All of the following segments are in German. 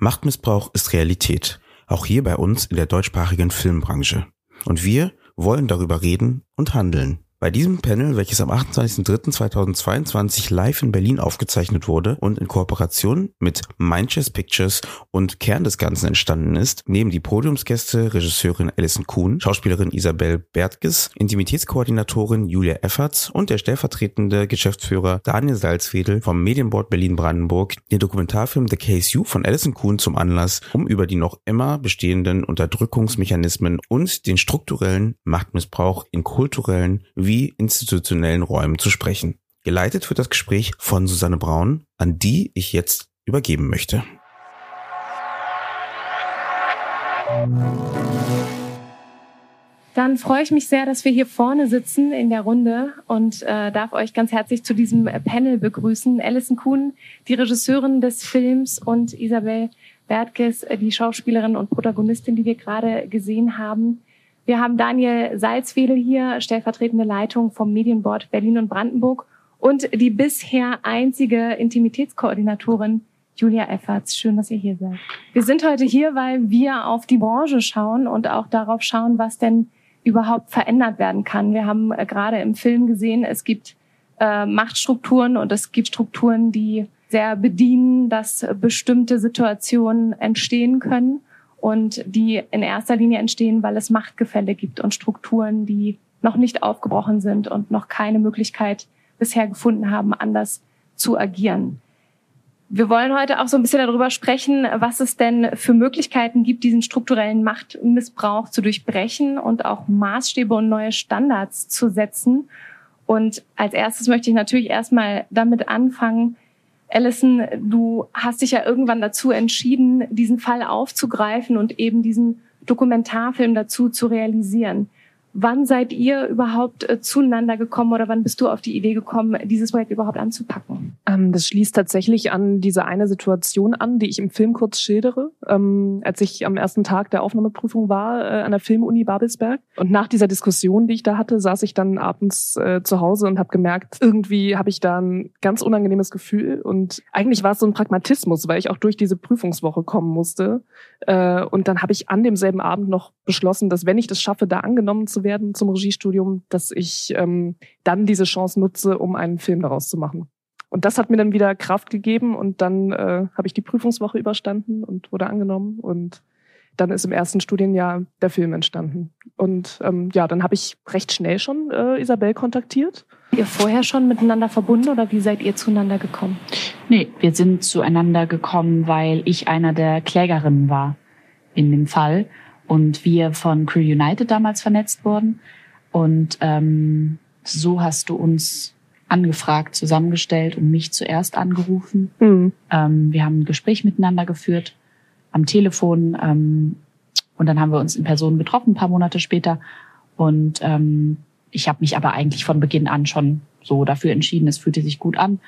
Machtmissbrauch ist Realität, auch hier bei uns in der deutschsprachigen Filmbranche. Und wir wollen darüber reden und handeln. Bei diesem Panel, welches am 28.03.2022 live in Berlin aufgezeichnet wurde und in Kooperation mit Mindchess Pictures und Kern des Ganzen entstanden ist, nehmen die Podiumsgäste Regisseurin Alison Kuhn, Schauspielerin Isabel Bertges, Intimitätskoordinatorin Julia Efferts und der stellvertretende Geschäftsführer Daniel Salzwedel vom Medienboard Berlin-Brandenburg. Den Dokumentarfilm The Case You von Alison Kuhn zum Anlass, um über die noch immer bestehenden Unterdrückungsmechanismen und den strukturellen Machtmissbrauch in kulturellen institutionellen Räumen zu sprechen. Geleitet wird das Gespräch von Susanne Braun, an die ich jetzt übergeben möchte. Dann freue ich mich sehr, dass wir hier vorne sitzen in der Runde und äh, darf euch ganz herzlich zu diesem Panel begrüßen. Alison Kuhn, die Regisseurin des Films und Isabel Bertges, die Schauspielerin und Protagonistin, die wir gerade gesehen haben. Wir haben Daniel Salzwedel hier, stellvertretende Leitung vom Medienboard Berlin und Brandenburg und die bisher einzige Intimitätskoordinatorin Julia Efferts. Schön, dass ihr hier seid. Wir sind heute hier, weil wir auf die Branche schauen und auch darauf schauen, was denn überhaupt verändert werden kann. Wir haben äh, gerade im Film gesehen, es gibt äh, Machtstrukturen und es gibt Strukturen, die sehr bedienen, dass bestimmte Situationen entstehen können und die in erster Linie entstehen, weil es Machtgefälle gibt und Strukturen, die noch nicht aufgebrochen sind und noch keine Möglichkeit bisher gefunden haben, anders zu agieren. Wir wollen heute auch so ein bisschen darüber sprechen, was es denn für Möglichkeiten gibt, diesen strukturellen Machtmissbrauch zu durchbrechen und auch Maßstäbe und neue Standards zu setzen. Und als erstes möchte ich natürlich erstmal damit anfangen, Alison, du hast dich ja irgendwann dazu entschieden, diesen Fall aufzugreifen und eben diesen Dokumentarfilm dazu zu realisieren. Wann seid ihr überhaupt äh, zueinander gekommen oder wann bist du auf die Idee gekommen, dieses Projekt überhaupt anzupacken? Ähm, das schließt tatsächlich an diese eine Situation an, die ich im Film kurz schildere, ähm, als ich am ersten Tag der Aufnahmeprüfung war äh, an der Filmuni Babelsberg. Und nach dieser Diskussion, die ich da hatte, saß ich dann abends äh, zu Hause und habe gemerkt, irgendwie habe ich da ein ganz unangenehmes Gefühl. Und eigentlich war es so ein Pragmatismus, weil ich auch durch diese Prüfungswoche kommen musste. Und dann habe ich an demselben Abend noch beschlossen, dass wenn ich das schaffe, da angenommen zu werden, werden zum Regiestudium, dass ich ähm, dann diese Chance nutze, um einen Film daraus zu machen. Und das hat mir dann wieder Kraft gegeben und dann äh, habe ich die Prüfungswoche überstanden und wurde angenommen und dann ist im ersten Studienjahr der Film entstanden. Und ähm, ja, dann habe ich recht schnell schon äh, Isabel kontaktiert. Ihr vorher schon miteinander verbunden oder wie seid ihr zueinander gekommen? Nee, wir sind zueinander gekommen, weil ich einer der Klägerinnen war in dem Fall und wir von Crew United damals vernetzt wurden. Und ähm, so hast du uns angefragt, zusammengestellt und mich zuerst angerufen. Mhm. Ähm, wir haben ein Gespräch miteinander geführt am Telefon ähm, und dann haben wir uns in Person getroffen, ein paar Monate später. Und ähm, ich habe mich aber eigentlich von Beginn an schon so dafür entschieden, es fühlte sich gut an.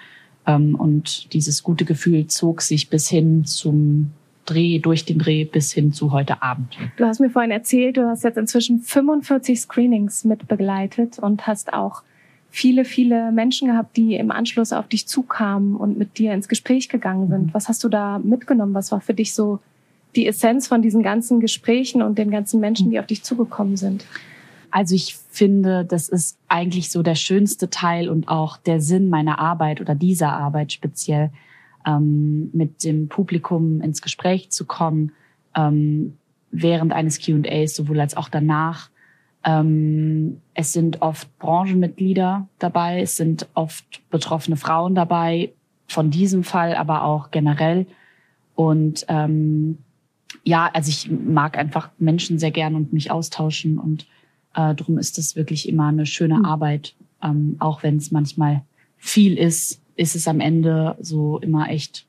Ähm, und dieses gute Gefühl zog sich bis hin zum Dreh, durch den Dreh bis hin zu heute Abend. Du hast mir vorhin erzählt, du hast jetzt inzwischen 45 Screenings mit begleitet und hast auch viele, viele Menschen gehabt, die im Anschluss auf dich zukamen und mit dir ins Gespräch gegangen sind. Mhm. Was hast du da mitgenommen? Was war für dich so die Essenz von diesen ganzen Gesprächen und den ganzen Menschen, die auf dich zugekommen sind? Also ich finde, das ist eigentlich so der schönste Teil und auch der Sinn meiner Arbeit oder dieser Arbeit speziell, ähm, mit dem Publikum ins Gespräch zu kommen, ähm, während eines Q&As, sowohl als auch danach. Ähm, es sind oft Branchenmitglieder dabei, es sind oft betroffene Frauen dabei, von diesem Fall, aber auch generell. Und ähm, ja, also ich mag einfach Menschen sehr gern und mich austauschen und äh, darum ist es wirklich immer eine schöne hm. Arbeit, ähm, auch wenn es manchmal viel ist, ist es am Ende so immer echt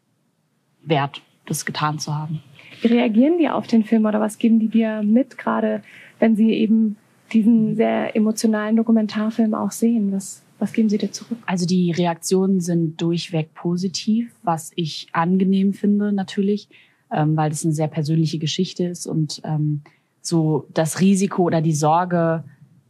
wert, das getan zu haben. Wie reagieren die auf den Film oder was geben die dir mit, gerade wenn sie eben diesen sehr emotionalen Dokumentarfilm auch sehen? Was, was geben sie dir zurück? Also die Reaktionen sind durchweg positiv, was ich angenehm finde natürlich, ähm, weil das eine sehr persönliche Geschichte ist und ähm, so das Risiko oder die Sorge,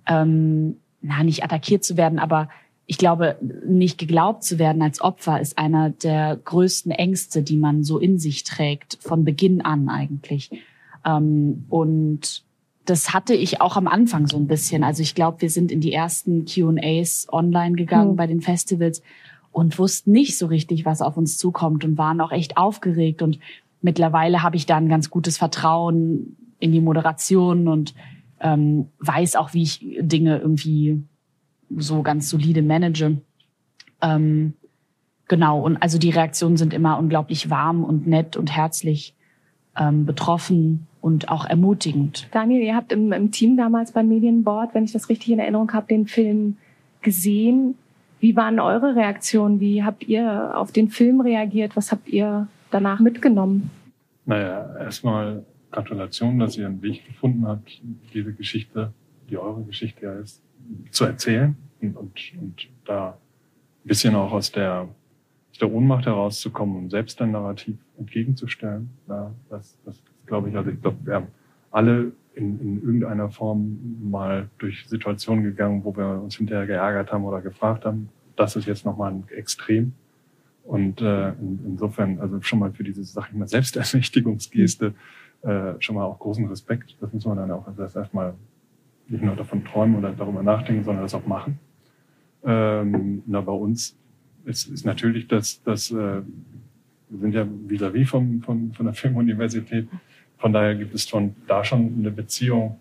ähm, na, nicht attackiert zu werden, aber ich glaube, nicht geglaubt zu werden als Opfer ist einer der größten Ängste, die man so in sich trägt, von Beginn an eigentlich. Ähm, und das hatte ich auch am Anfang so ein bisschen. Also ich glaube, wir sind in die ersten QAs online gegangen mhm. bei den Festivals und wussten nicht so richtig, was auf uns zukommt und waren auch echt aufgeregt. Und mittlerweile habe ich da ein ganz gutes Vertrauen in die Moderation und ähm, weiß auch, wie ich Dinge irgendwie so ganz solide manage. Ähm, genau, und also die Reaktionen sind immer unglaublich warm und nett und herzlich ähm, betroffen und auch ermutigend. Daniel, ihr habt im, im Team damals beim Medienboard, wenn ich das richtig in Erinnerung habe, den Film gesehen. Wie waren eure Reaktionen? Wie habt ihr auf den Film reagiert? Was habt ihr danach mitgenommen? Naja, erstmal Gratulation, dass ihr einen Weg gefunden habt, diese Geschichte, die eure Geschichte ja ist, zu erzählen und, und, und da ein bisschen auch aus der, aus der Ohnmacht herauszukommen und selbst ein Narrativ entgegenzustellen. Ja, das, das glaube ich, also ich glaube, wir haben alle in, in irgendeiner Form mal durch Situationen gegangen, wo wir uns hinterher geärgert haben oder gefragt haben. Das ist jetzt nochmal ein Extrem. Und äh, in, insofern, also schon mal für diese, sag ich mal, Selbstermächtigungsgeste äh, schon mal auch großen Respekt. Das muss man dann auch erstmal nicht nur davon träumen oder darüber nachdenken, sondern das auch machen. Ähm, na, bei uns ist, ist natürlich das, das äh, wir sind ja vis-à-vis -vis von, von der Filmuniversität. Von daher gibt es schon da schon eine Beziehung.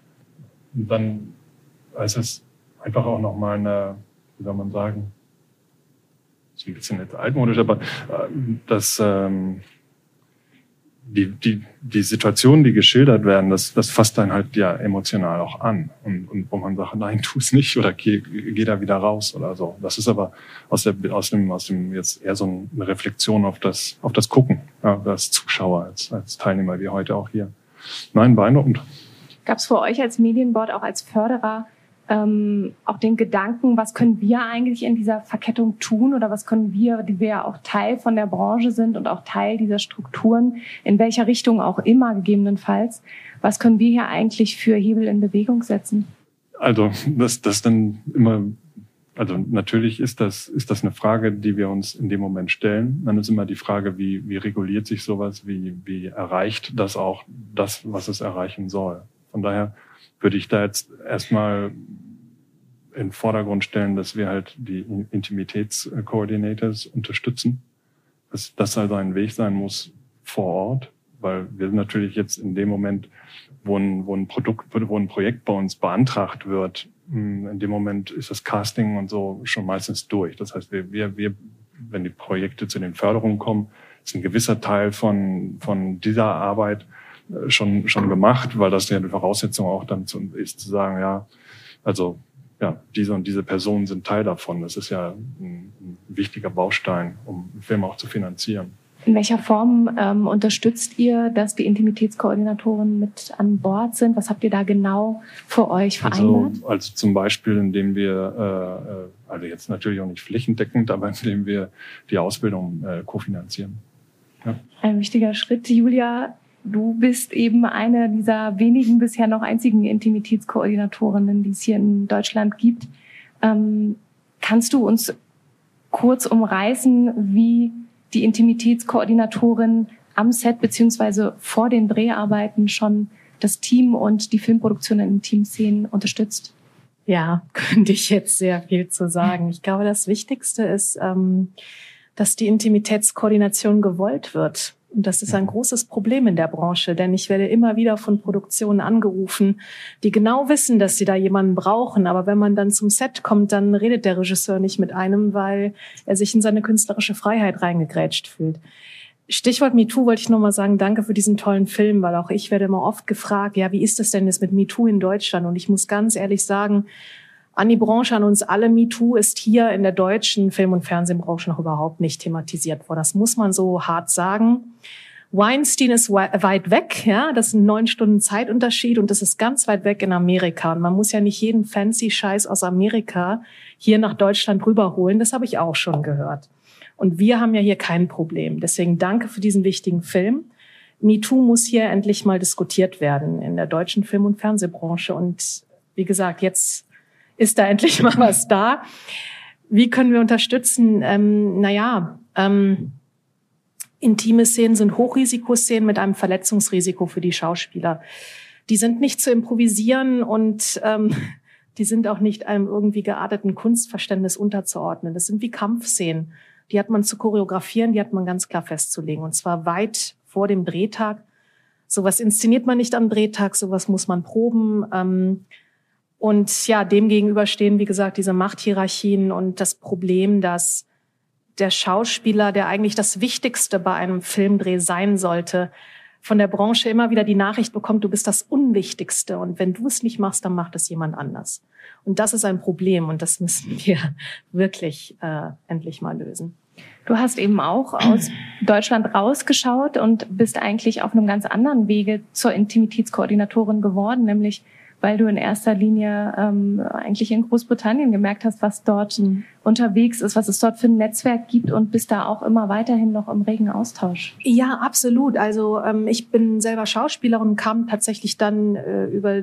Und dann ist es einfach auch nochmal eine, wie soll man sagen, ist ein bisschen altmodisch, aber äh, das ähm, die, die, die Situationen, die geschildert werden, das, das fasst dann halt ja emotional auch an. Und, und wo man sagt, nein, tu es nicht oder geh, geh da wieder raus oder so. Das ist aber aus, der, aus, dem, aus dem jetzt eher so eine Reflexion auf das, auf das Gucken, ja, als Zuschauer, als, als Teilnehmer, wie heute auch hier. Nein, beeindruckend. Gab es für euch als Medienboard, auch als Förderer, ähm, auch den Gedanken, was können wir eigentlich in dieser Verkettung tun oder was können wir, die wir ja auch Teil von der Branche sind und auch Teil dieser Strukturen, in welcher Richtung auch immer gegebenenfalls, was können wir hier eigentlich für Hebel in Bewegung setzen? Also das, das dann immer, also natürlich ist das, ist das eine Frage, die wir uns in dem Moment stellen. Dann ist immer die Frage, wie, wie reguliert sich sowas, wie, wie erreicht das auch das, was es erreichen soll. Von daher würde ich da jetzt erstmal in den Vordergrund stellen, dass wir halt die Intimitätskoordinators unterstützen. Dass das also ein Weg sein muss vor Ort, weil wir natürlich jetzt in dem Moment, wo ein, wo ein Produkt, wo ein Projekt bei uns beantragt wird, hm, in dem Moment ist das Casting und so schon meistens durch. Das heißt, wir, wir, wir wenn die Projekte zu den Förderungen kommen, ist ein gewisser Teil von, von dieser Arbeit schon, schon gemacht, weil das ja die Voraussetzung auch dann zu, ist, zu sagen, ja, also ja, diese und diese Personen sind Teil davon. Das ist ja ein, ein wichtiger Baustein, um einen Film auch zu finanzieren. In welcher Form ähm, unterstützt ihr, dass die Intimitätskoordinatoren mit an Bord sind? Was habt ihr da genau für euch also, vereinbart? Also, also zum Beispiel, indem wir, äh, also jetzt natürlich auch nicht flächendeckend, aber indem wir die Ausbildung äh, kofinanzieren. Ja. Ein wichtiger Schritt. Julia, Du bist eben eine dieser wenigen bisher noch einzigen Intimitätskoordinatorinnen, die es hier in Deutschland gibt. Ähm, kannst du uns kurz umreißen, wie die Intimitätskoordinatorin am Set beziehungsweise vor den Dreharbeiten schon das Team und die Filmproduktion in Teamszenen unterstützt? Ja, könnte ich jetzt sehr viel zu sagen. Ich glaube, das Wichtigste ist, ähm, dass die Intimitätskoordination gewollt wird. Und das ist ein großes Problem in der Branche, denn ich werde immer wieder von Produktionen angerufen, die genau wissen, dass sie da jemanden brauchen. Aber wenn man dann zum Set kommt, dann redet der Regisseur nicht mit einem, weil er sich in seine künstlerische Freiheit reingegrätscht fühlt. Stichwort MeToo wollte ich nur mal sagen, danke für diesen tollen Film, weil auch ich werde immer oft gefragt, ja, wie ist das denn jetzt mit MeToo in Deutschland? Und ich muss ganz ehrlich sagen, an die Branche, an uns alle. MeToo ist hier in der deutschen Film- und Fernsehbranche noch überhaupt nicht thematisiert worden. Das muss man so hart sagen. Weinstein ist weit weg, ja, das sind neun Stunden Zeitunterschied und das ist ganz weit weg in Amerika. Und man muss ja nicht jeden fancy Scheiß aus Amerika hier nach Deutschland rüberholen. Das habe ich auch schon gehört. Und wir haben ja hier kein Problem. Deswegen danke für diesen wichtigen Film. MeToo muss hier endlich mal diskutiert werden in der deutschen Film- und Fernsehbranche. Und wie gesagt, jetzt ist da endlich mal was da. Wie können wir unterstützen? Ähm, naja, ähm, intime Szenen sind Hochrisikoszenen mit einem Verletzungsrisiko für die Schauspieler. Die sind nicht zu improvisieren und ähm, die sind auch nicht einem irgendwie gearteten Kunstverständnis unterzuordnen. Das sind wie Kampfszenen. Die hat man zu choreografieren, die hat man ganz klar festzulegen. Und zwar weit vor dem Drehtag. Sowas inszeniert man nicht am Drehtag, sowas muss man proben. Ähm, und ja, dem gegenüber stehen, wie gesagt, diese Machthierarchien und das Problem, dass der Schauspieler, der eigentlich das Wichtigste bei einem Filmdreh sein sollte, von der Branche immer wieder die Nachricht bekommt, du bist das Unwichtigste und wenn du es nicht machst, dann macht es jemand anders. Und das ist ein Problem und das müssen wir wirklich äh, endlich mal lösen. Du hast eben auch aus Deutschland rausgeschaut und bist eigentlich auf einem ganz anderen Wege zur Intimitätskoordinatorin geworden, nämlich weil du in erster Linie ähm, eigentlich in Großbritannien gemerkt hast, was dort mhm. unterwegs ist, was es dort für ein Netzwerk gibt und bist da auch immer weiterhin noch im regen Austausch. Ja, absolut. Also ähm, ich bin selber Schauspielerin und kam tatsächlich dann äh, über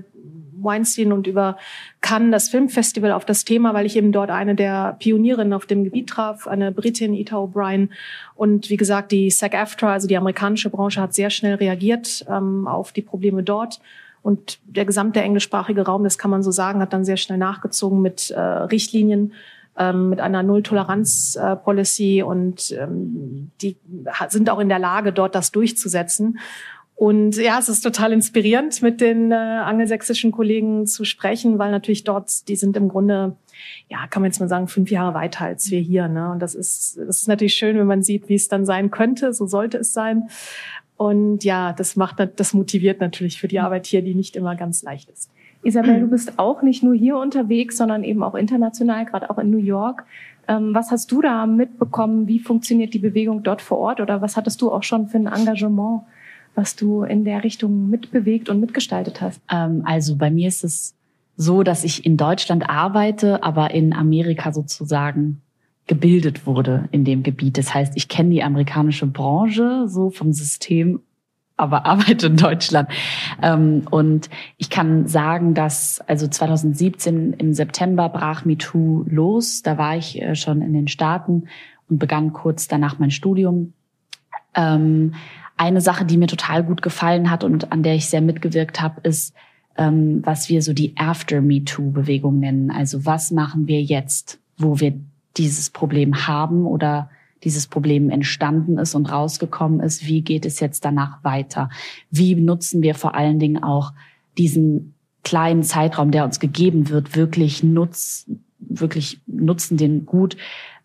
Weinstein und über Cannes, das Filmfestival, auf das Thema, weil ich eben dort eine der Pionierinnen auf dem Gebiet traf, eine Britin, Ita O'Brien. Und wie gesagt, die SAG-AFTRA, also die amerikanische Branche, hat sehr schnell reagiert ähm, auf die Probleme dort. Und der gesamte englischsprachige Raum, das kann man so sagen, hat dann sehr schnell nachgezogen mit äh, Richtlinien, ähm, mit einer Null-Toleranz-Policy und ähm, die sind auch in der Lage, dort das durchzusetzen. Und ja, es ist total inspirierend, mit den äh, angelsächsischen Kollegen zu sprechen, weil natürlich dort, die sind im Grunde, ja, kann man jetzt mal sagen, fünf Jahre weiter als wir hier. Ne? Und das ist, das ist natürlich schön, wenn man sieht, wie es dann sein könnte. So sollte es sein. Und ja, das macht, das motiviert natürlich für die Arbeit hier, die nicht immer ganz leicht ist. Isabel, du bist auch nicht nur hier unterwegs, sondern eben auch international, gerade auch in New York. Ähm, was hast du da mitbekommen? Wie funktioniert die Bewegung dort vor Ort? Oder was hattest du auch schon für ein Engagement? was du in der Richtung mitbewegt und mitgestaltet hast? Ähm, also bei mir ist es so, dass ich in Deutschland arbeite, aber in Amerika sozusagen gebildet wurde in dem Gebiet. Das heißt, ich kenne die amerikanische Branche so vom System, aber arbeite in Deutschland. Ähm, und ich kann sagen, dass also 2017 im September brach MeToo los. Da war ich äh, schon in den Staaten und begann kurz danach mein Studium. Ähm, eine Sache, die mir total gut gefallen hat und an der ich sehr mitgewirkt habe, ist, ähm, was wir so die After Me Too Bewegung nennen. Also was machen wir jetzt, wo wir dieses Problem haben oder dieses Problem entstanden ist und rausgekommen ist? Wie geht es jetzt danach weiter? Wie nutzen wir vor allen Dingen auch diesen kleinen Zeitraum, der uns gegeben wird, wirklich nutz, wirklich nutzen den gut,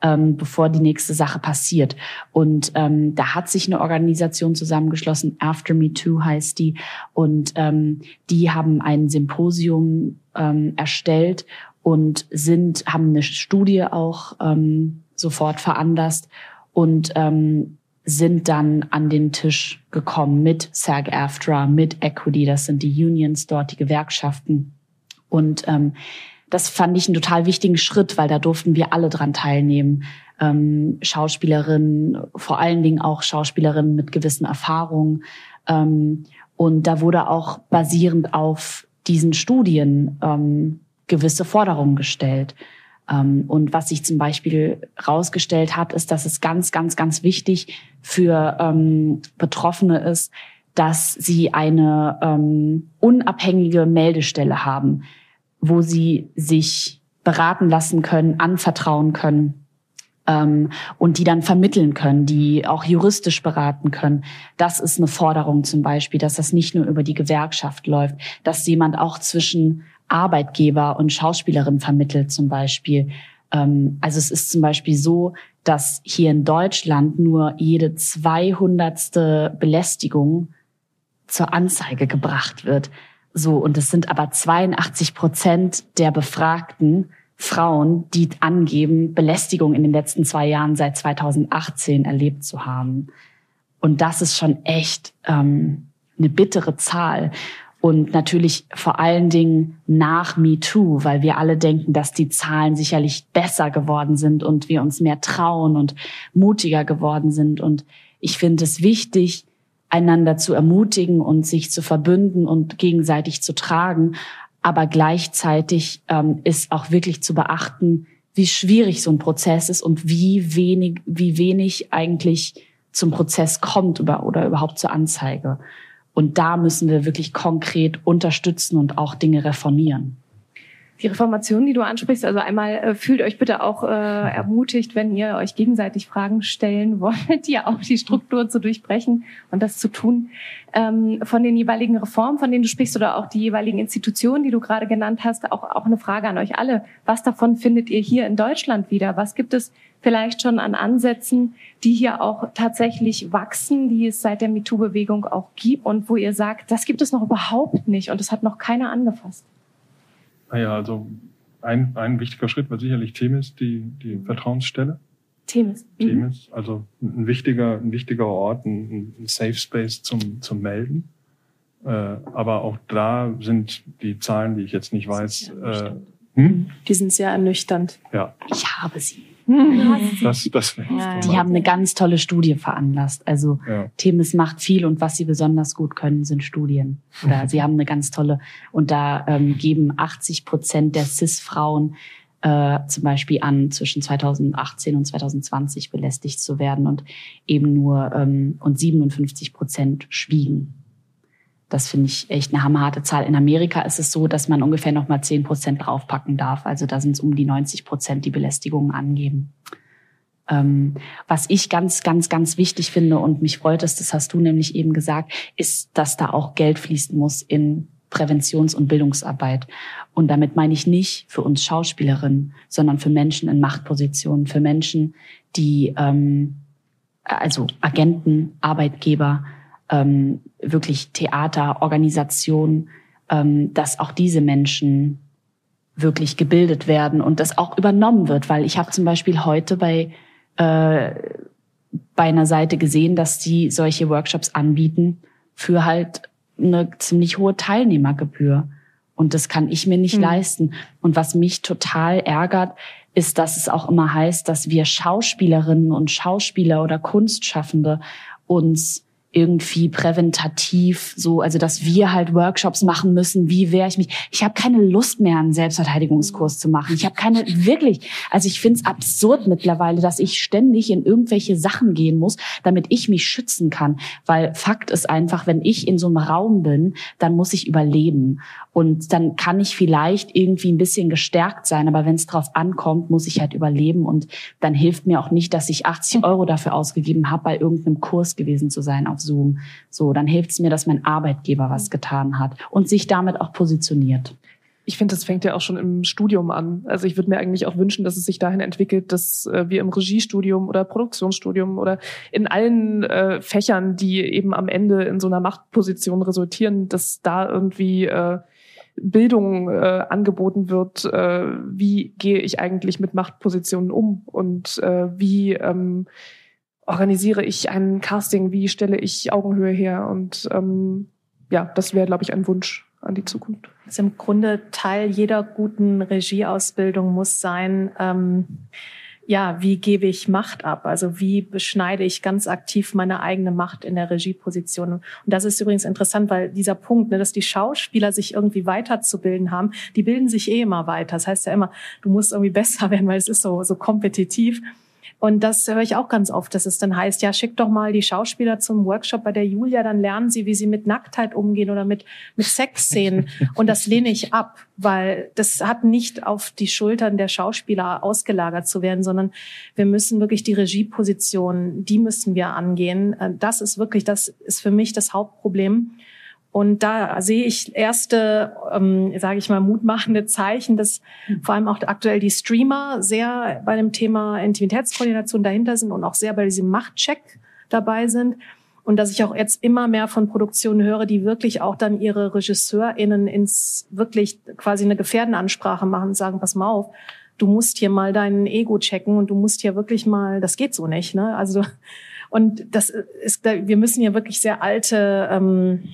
ähm, bevor die nächste Sache passiert. Und ähm, da hat sich eine Organisation zusammengeschlossen, After Me Too heißt die, und ähm, die haben ein Symposium ähm, erstellt und sind haben eine Studie auch ähm, sofort veranlasst und ähm, sind dann an den Tisch gekommen mit SAG-AFTRA, mit Equity, das sind die Unions dort, die Gewerkschaften. Und ähm, das fand ich einen total wichtigen Schritt, weil da durften wir alle dran teilnehmen. Ähm, Schauspielerinnen, vor allen Dingen auch Schauspielerinnen mit gewissen Erfahrungen. Ähm, und da wurde auch basierend auf diesen Studien ähm, gewisse Forderungen gestellt. Ähm, und was sich zum Beispiel rausgestellt hat, ist, dass es ganz, ganz, ganz wichtig für ähm, Betroffene ist, dass sie eine ähm, unabhängige Meldestelle haben wo sie sich beraten lassen können, anvertrauen können ähm, und die dann vermitteln können, die auch juristisch beraten können. Das ist eine Forderung zum Beispiel, dass das nicht nur über die Gewerkschaft läuft, dass jemand auch zwischen Arbeitgeber und Schauspielerin vermittelt zum Beispiel. Ähm, also es ist zum Beispiel so, dass hier in Deutschland nur jede zweihundertste Belästigung zur Anzeige gebracht wird. So, und es sind aber 82 Prozent der Befragten Frauen, die angeben, Belästigung in den letzten zwei Jahren seit 2018 erlebt zu haben. Und das ist schon echt ähm, eine bittere Zahl. Und natürlich vor allen Dingen nach MeToo, weil wir alle denken, dass die Zahlen sicherlich besser geworden sind und wir uns mehr trauen und mutiger geworden sind. Und ich finde es wichtig, einander zu ermutigen und sich zu verbünden und gegenseitig zu tragen. Aber gleichzeitig ähm, ist auch wirklich zu beachten, wie schwierig so ein Prozess ist und wie wenig, wie wenig eigentlich zum Prozess kommt oder, oder überhaupt zur Anzeige. Und da müssen wir wirklich konkret unterstützen und auch Dinge reformieren die Reformation, die du ansprichst, also einmal äh, fühlt euch bitte auch äh, ermutigt, wenn ihr euch gegenseitig Fragen stellen wollt, ja auch die Struktur zu durchbrechen und das zu tun. Ähm, von den jeweiligen Reformen, von denen du sprichst, oder auch die jeweiligen Institutionen, die du gerade genannt hast, auch, auch eine Frage an euch alle. Was davon findet ihr hier in Deutschland wieder? Was gibt es vielleicht schon an Ansätzen, die hier auch tatsächlich wachsen, die es seit der MeToo-Bewegung auch gibt und wo ihr sagt, das gibt es noch überhaupt nicht und das hat noch keiner angefasst? Naja, also ein, ein wichtiger Schritt war sicherlich Themis, die, die Vertrauensstelle. Themis. Mhm. Themis, also ein wichtiger, ein wichtiger Ort, ein, ein Safe Space zum, zum Melden. Äh, aber auch da sind die Zahlen, die ich jetzt nicht weiß. Äh, hm? Die sind sehr ernüchternd. Ja. Ich habe sie. Das, das ja, die haben eine ganz tolle Studie veranlasst. Also ja. Themis macht viel und was sie besonders gut können, sind Studien. Oder sie haben eine ganz tolle und da ähm, geben 80 Prozent der CIS-Frauen äh, zum Beispiel an, zwischen 2018 und 2020 belästigt zu werden und eben nur ähm, und 57 Prozent schwiegen. Das finde ich echt eine hammerharte Zahl. In Amerika ist es so, dass man ungefähr noch mal 10 Prozent draufpacken darf. Also da sind es um die 90 Prozent, die Belästigungen angeben. Ähm, was ich ganz, ganz, ganz wichtig finde und mich freut es, das hast du nämlich eben gesagt, ist, dass da auch Geld fließen muss in Präventions- und Bildungsarbeit. Und damit meine ich nicht für uns Schauspielerinnen, sondern für Menschen in Machtpositionen, für Menschen, die, ähm, also Agenten, Arbeitgeber, ähm, wirklich Theater, Organisation, ähm, dass auch diese Menschen wirklich gebildet werden und das auch übernommen wird, weil ich habe zum Beispiel heute bei äh, bei einer Seite gesehen, dass die solche Workshops anbieten für halt eine ziemlich hohe Teilnehmergebühr. Und das kann ich mir nicht mhm. leisten. Und was mich total ärgert, ist, dass es auch immer heißt, dass wir Schauspielerinnen und Schauspieler oder Kunstschaffende uns irgendwie präventativ so, also dass wir halt Workshops machen müssen, wie wehre ich mich. Ich habe keine Lust mehr, einen Selbstverteidigungskurs zu machen. Ich habe keine, wirklich, also ich finde es absurd mittlerweile, dass ich ständig in irgendwelche Sachen gehen muss, damit ich mich schützen kann. Weil Fakt ist einfach, wenn ich in so einem Raum bin, dann muss ich überleben. Und dann kann ich vielleicht irgendwie ein bisschen gestärkt sein, aber wenn es drauf ankommt, muss ich halt überleben. Und dann hilft mir auch nicht, dass ich 80 Euro dafür ausgegeben habe, bei irgendeinem Kurs gewesen zu sein auf Zoom. So, dann hilft es mir, dass mein Arbeitgeber was getan hat und sich damit auch positioniert. Ich finde, das fängt ja auch schon im Studium an. Also ich würde mir eigentlich auch wünschen, dass es sich dahin entwickelt, dass äh, wir im Regiestudium oder Produktionsstudium oder in allen äh, Fächern, die eben am Ende in so einer Machtposition resultieren, dass da irgendwie äh, Bildung äh, angeboten wird, äh, wie gehe ich eigentlich mit Machtpositionen um und äh, wie ähm, organisiere ich ein Casting, wie stelle ich Augenhöhe her und ähm, ja, das wäre, glaube ich, ein Wunsch an die Zukunft. Das ist im Grunde Teil jeder guten Regieausbildung muss sein, ähm, ja, wie gebe ich Macht ab? Also wie beschneide ich ganz aktiv meine eigene Macht in der Regieposition? Und das ist übrigens interessant, weil dieser Punkt, ne, dass die Schauspieler sich irgendwie weiterzubilden haben, die bilden sich eh immer weiter. Das heißt ja immer, du musst irgendwie besser werden, weil es ist so, so kompetitiv. Und das höre ich auch ganz oft, dass es dann heißt, ja, schick doch mal die Schauspieler zum Workshop bei der Julia, dann lernen sie, wie sie mit Nacktheit umgehen oder mit, mit Sexszenen. Und das lehne ich ab, weil das hat nicht auf die Schultern der Schauspieler ausgelagert zu werden, sondern wir müssen wirklich die Regieposition, die müssen wir angehen. Äh, das ist wirklich, das ist für mich das Hauptproblem. Und da sehe ich erste, ähm, sage ich mal, mutmachende Zeichen, dass vor allem auch aktuell die Streamer sehr bei dem Thema Intimitätskoordination dahinter sind und auch sehr bei diesem Machtcheck dabei sind. Und dass ich auch jetzt immer mehr von Produktionen höre, die wirklich auch dann ihre RegisseurInnen ins wirklich quasi eine Gefährdenansprache machen und sagen, pass mal auf, du musst hier mal dein Ego checken und du musst hier wirklich mal, das geht so nicht, ne? Also, und das ist, wir müssen hier wirklich sehr alte, ähm,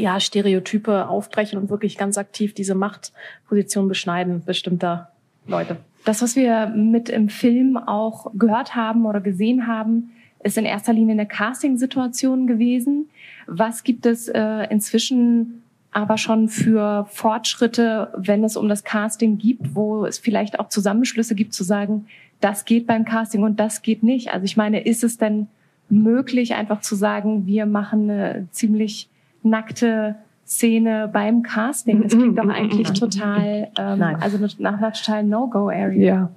ja, Stereotype aufbrechen und wirklich ganz aktiv diese Machtposition beschneiden bestimmter Leute. Das, was wir mit im Film auch gehört haben oder gesehen haben, ist in erster Linie eine Casting-Situation gewesen. Was gibt es äh, inzwischen aber schon für Fortschritte, wenn es um das Casting gibt, wo es vielleicht auch Zusammenschlüsse gibt, zu sagen, das geht beim Casting und das geht nicht. Also ich meine, ist es denn möglich, einfach zu sagen, wir machen eine ziemlich nackte Szene beim Casting? Das klingt doch eigentlich total, ähm, also nach einer total No-Go-Area. Ja.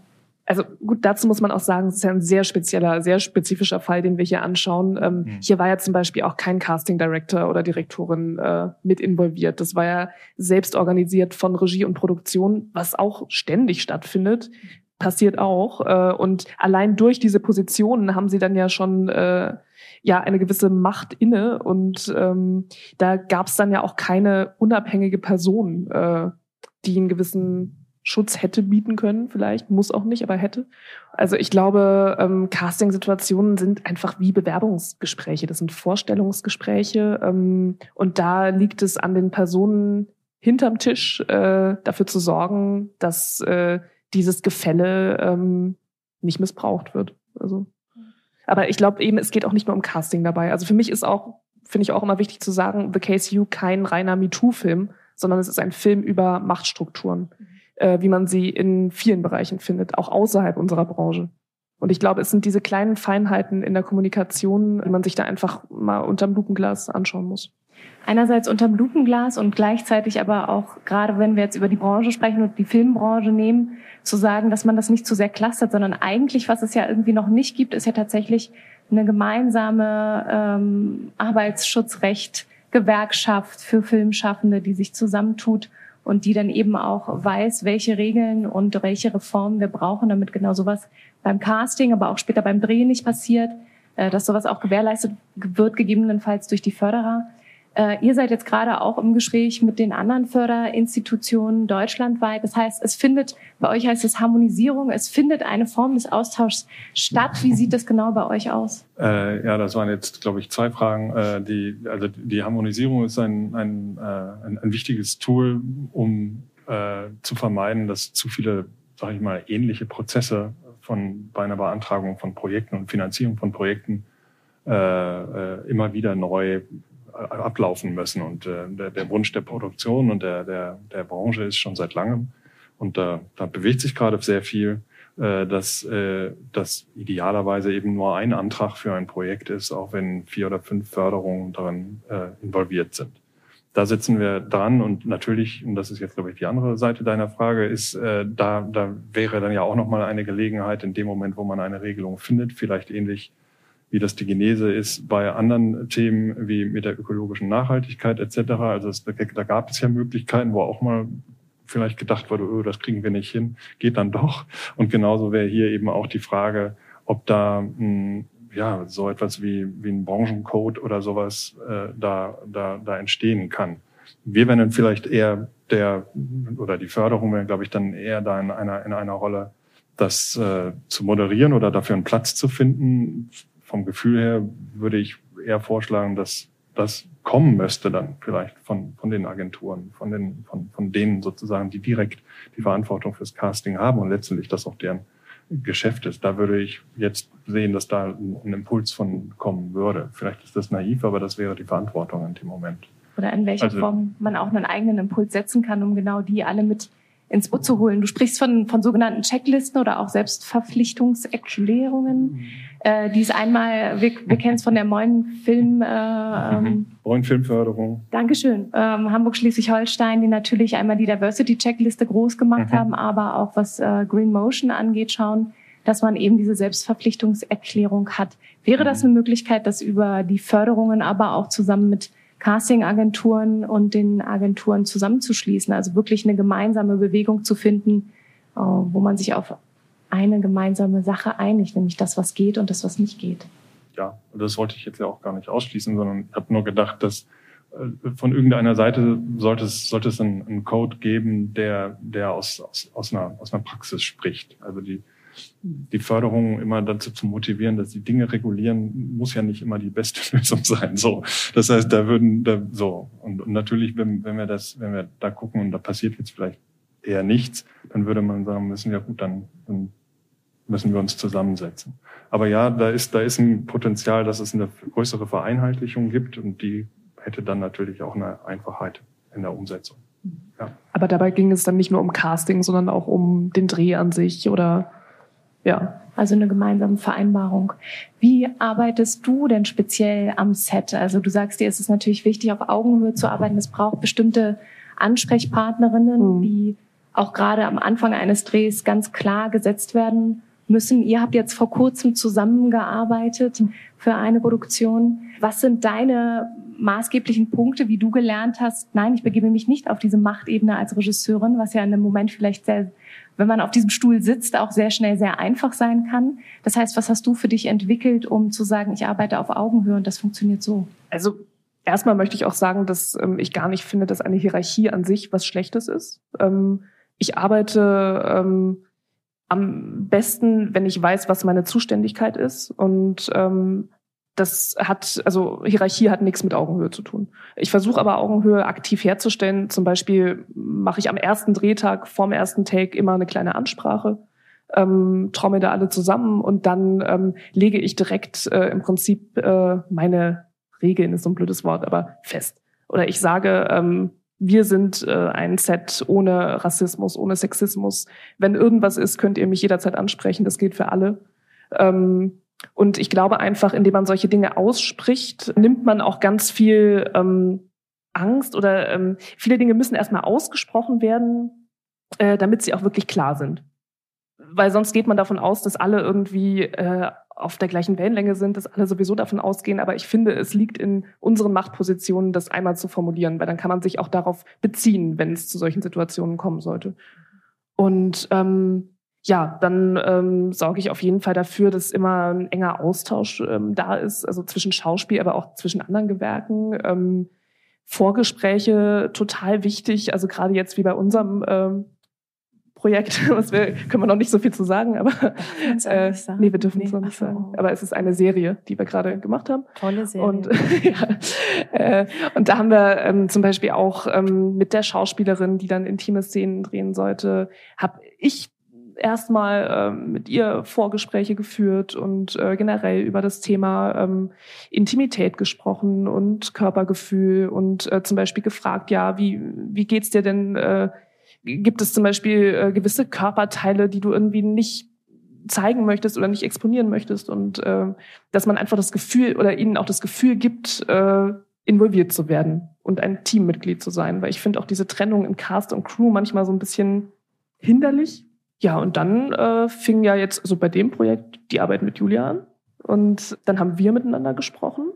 Also gut, dazu muss man auch sagen, es ist ja ein sehr spezieller, sehr spezifischer Fall, den wir hier anschauen. Ähm, mhm. Hier war ja zum Beispiel auch kein Casting Director oder Direktorin äh, mit involviert. Das war ja selbst organisiert von Regie und Produktion, was auch ständig stattfindet. Passiert auch. Äh, und allein durch diese Positionen haben sie dann ja schon äh, ja eine gewisse Macht inne. Und ähm, da gab es dann ja auch keine unabhängige Person, äh, die einen gewissen Schutz hätte bieten können, vielleicht, muss auch nicht, aber hätte. Also ich glaube, ähm, Casting-Situationen sind einfach wie Bewerbungsgespräche. Das sind Vorstellungsgespräche ähm, und da liegt es an den Personen hinterm Tisch, äh, dafür zu sorgen, dass äh, dieses Gefälle ähm, nicht missbraucht wird. Also, aber ich glaube eben, es geht auch nicht nur um Casting dabei. Also für mich ist auch, finde ich auch immer wichtig zu sagen, The Case You kein reiner MeToo-Film, sondern es ist ein Film über Machtstrukturen äh, wie man sie in vielen Bereichen findet, auch außerhalb unserer Branche. Und ich glaube, es sind diese kleinen Feinheiten in der Kommunikation, die man sich da einfach mal unterm Lupenglas anschauen muss. Einerseits unterm Lupenglas und gleichzeitig aber auch, gerade wenn wir jetzt über die Branche sprechen und die Filmbranche nehmen, zu sagen, dass man das nicht zu sehr clustert, sondern eigentlich, was es ja irgendwie noch nicht gibt, ist ja tatsächlich eine gemeinsame ähm, Arbeitsschutzrecht, Gewerkschaft für Filmschaffende, die sich zusammentut und die dann eben auch weiß, welche Regeln und welche Reformen wir brauchen, damit genau sowas beim Casting, aber auch später beim Drehen nicht passiert, äh, dass sowas auch gewährleistet wird, gegebenenfalls durch die Förderer. Äh, ihr seid jetzt gerade auch im Gespräch mit den anderen Förderinstitutionen deutschlandweit. Das heißt, es findet, bei euch heißt es Harmonisierung, es findet eine Form des Austauschs statt. Wie sieht das genau bei euch aus? Äh, ja, das waren jetzt, glaube ich, zwei Fragen. Äh, die, also die Harmonisierung ist ein, ein, äh, ein, ein wichtiges Tool, um äh, zu vermeiden, dass zu viele, sage ich mal, ähnliche Prozesse von bei einer Beantragung von Projekten und Finanzierung von Projekten äh, immer wieder neu ablaufen müssen. Und äh, der, der Wunsch der Produktion und der, der, der Branche ist schon seit langem. Und da, da bewegt sich gerade sehr viel, äh, dass, äh, dass idealerweise eben nur ein Antrag für ein Projekt ist, auch wenn vier oder fünf Förderungen darin äh, involviert sind. Da sitzen wir dran und natürlich, und das ist jetzt, glaube ich, die andere Seite deiner Frage, ist, äh, da, da wäre dann ja auch nochmal eine Gelegenheit in dem Moment, wo man eine Regelung findet, vielleicht ähnlich wie das die Genese ist bei anderen Themen wie mit der ökologischen Nachhaltigkeit etc. Also es, da gab es ja Möglichkeiten, wo auch mal vielleicht gedacht wurde, oh, das kriegen wir nicht hin, geht dann doch. Und genauso wäre hier eben auch die Frage, ob da mh, hm, ja so etwas wie, wie ein Branchencode oder sowas äh, da, da, da entstehen kann. Wir wären dann vielleicht eher der oder die Förderung wäre, glaube ich, dann eher da in einer, in einer Rolle, das äh, zu moderieren oder dafür einen Platz zu finden vom Gefühl her würde ich eher vorschlagen, dass das kommen müsste dann vielleicht von, von den Agenturen, von, den, von, von denen sozusagen, die direkt die Verantwortung fürs Casting haben und letztendlich das auch deren Geschäft ist. Da würde ich jetzt sehen, dass da ein Impuls von kommen würde. Vielleicht ist das naiv, aber das wäre die Verantwortung in dem Moment. Oder in welcher also, Form man auch einen eigenen Impuls setzen kann, um genau die alle mit ins Boot zu holen. Du sprichst von, von sogenannten Checklisten oder auch Selbstverpflichtungserklärungen. Mhm. Äh, die ist einmal, wir, wir kennen es von der Moin Film. Äh, ähm, Moin Filmförderung. Dankeschön. Ähm, Hamburg Schleswig-Holstein, die natürlich einmal die Diversity Checkliste groß gemacht mhm. haben, aber auch was äh, Green Motion angeht, schauen, dass man eben diese Selbstverpflichtungserklärung hat. Wäre das mhm. eine Möglichkeit, das über die Förderungen aber auch zusammen mit Casting-Agenturen und den Agenturen zusammenzuschließen, also wirklich eine gemeinsame Bewegung zu finden, äh, wo man sich auf eine gemeinsame Sache einigt, nämlich das, was geht und das, was nicht geht. Ja, das wollte ich jetzt ja auch gar nicht ausschließen, sondern ich habe nur gedacht, dass äh, von irgendeiner Seite sollte es, sollte es einen, einen Code geben, der, der aus, aus, aus, einer, aus einer Praxis spricht. Also die, die Förderung immer dazu zu motivieren, dass die Dinge regulieren, muss ja nicht immer die beste Lösung sein. So, das heißt, da würden da, so und, und natürlich, wenn, wenn wir das, wenn wir da gucken und da passiert jetzt vielleicht eher nichts, dann würde man sagen, müssen wir gut, dann, dann müssen wir uns zusammensetzen. Aber ja, da ist da ist ein Potenzial, dass es eine größere Vereinheitlichung gibt und die hätte dann natürlich auch eine Einfachheit in der Umsetzung. Ja. Aber dabei ging es dann nicht nur um Casting, sondern auch um den Dreh an sich oder ja. Also eine gemeinsame Vereinbarung. Wie arbeitest du denn speziell am Set? Also du sagst dir, es ist natürlich wichtig, auf Augenhöhe zu arbeiten. Es braucht bestimmte Ansprechpartnerinnen, mhm. die auch gerade am Anfang eines Drehs ganz klar gesetzt werden müssen. Ihr habt jetzt vor kurzem zusammengearbeitet für eine Produktion. Was sind deine maßgeblichen Punkte, wie du gelernt hast, nein, ich begebe mich nicht auf diese Machtebene als Regisseurin, was ja in einem Moment vielleicht sehr, wenn man auf diesem Stuhl sitzt, auch sehr schnell sehr einfach sein kann. Das heißt, was hast du für dich entwickelt, um zu sagen, ich arbeite auf Augenhöhe und das funktioniert so? Also erstmal möchte ich auch sagen, dass ähm, ich gar nicht finde, dass eine Hierarchie an sich was Schlechtes ist. Ähm, ich arbeite ähm, am besten, wenn ich weiß, was meine Zuständigkeit ist und ähm, das hat, also Hierarchie hat nichts mit Augenhöhe zu tun. Ich versuche aber Augenhöhe aktiv herzustellen. Zum Beispiel mache ich am ersten Drehtag vorm ersten Take immer eine kleine Ansprache, ähm, mir da alle zusammen und dann ähm, lege ich direkt äh, im Prinzip äh, meine Regeln, ist so ein blödes Wort, aber fest. Oder ich sage, ähm, wir sind äh, ein Set ohne Rassismus, ohne Sexismus. Wenn irgendwas ist, könnt ihr mich jederzeit ansprechen. Das gilt für alle. Ähm, und ich glaube einfach, indem man solche Dinge ausspricht, nimmt man auch ganz viel ähm, Angst oder ähm, viele Dinge müssen erstmal ausgesprochen werden, äh, damit sie auch wirklich klar sind. Weil sonst geht man davon aus, dass alle irgendwie äh, auf der gleichen Wellenlänge sind, dass alle sowieso davon ausgehen. Aber ich finde, es liegt in unseren Machtpositionen, das einmal zu formulieren, weil dann kann man sich auch darauf beziehen, wenn es zu solchen Situationen kommen sollte. Und ähm, ja, dann ähm, sorge ich auf jeden Fall dafür, dass immer ein enger Austausch ähm, da ist, also zwischen Schauspiel, aber auch zwischen anderen Gewerken. Ähm, Vorgespräche total wichtig, also gerade jetzt wie bei unserem ähm, Projekt, was wir, können wir noch nicht so viel zu sagen, aber äh, nee, wir dürfen es noch nicht sagen. Aber es ist eine Serie, die wir gerade gemacht haben. Tolle Serie. Und, ja, äh, und da haben wir ähm, zum Beispiel auch ähm, mit der Schauspielerin, die dann intime Szenen drehen sollte, habe ich erstmal ähm, mit ihr Vorgespräche geführt und äh, generell über das Thema ähm, Intimität gesprochen und Körpergefühl und äh, zum Beispiel gefragt, ja, wie, wie geht's dir denn, äh, gibt es zum Beispiel äh, gewisse Körperteile, die du irgendwie nicht zeigen möchtest oder nicht exponieren möchtest und äh, dass man einfach das Gefühl oder ihnen auch das Gefühl gibt, äh, involviert zu werden und ein Teammitglied zu sein, weil ich finde auch diese Trennung in Cast und Crew manchmal so ein bisschen hinderlich, ja, und dann äh, fing ja jetzt so bei dem Projekt die Arbeit mit Julia an. Und dann haben wir miteinander gesprochen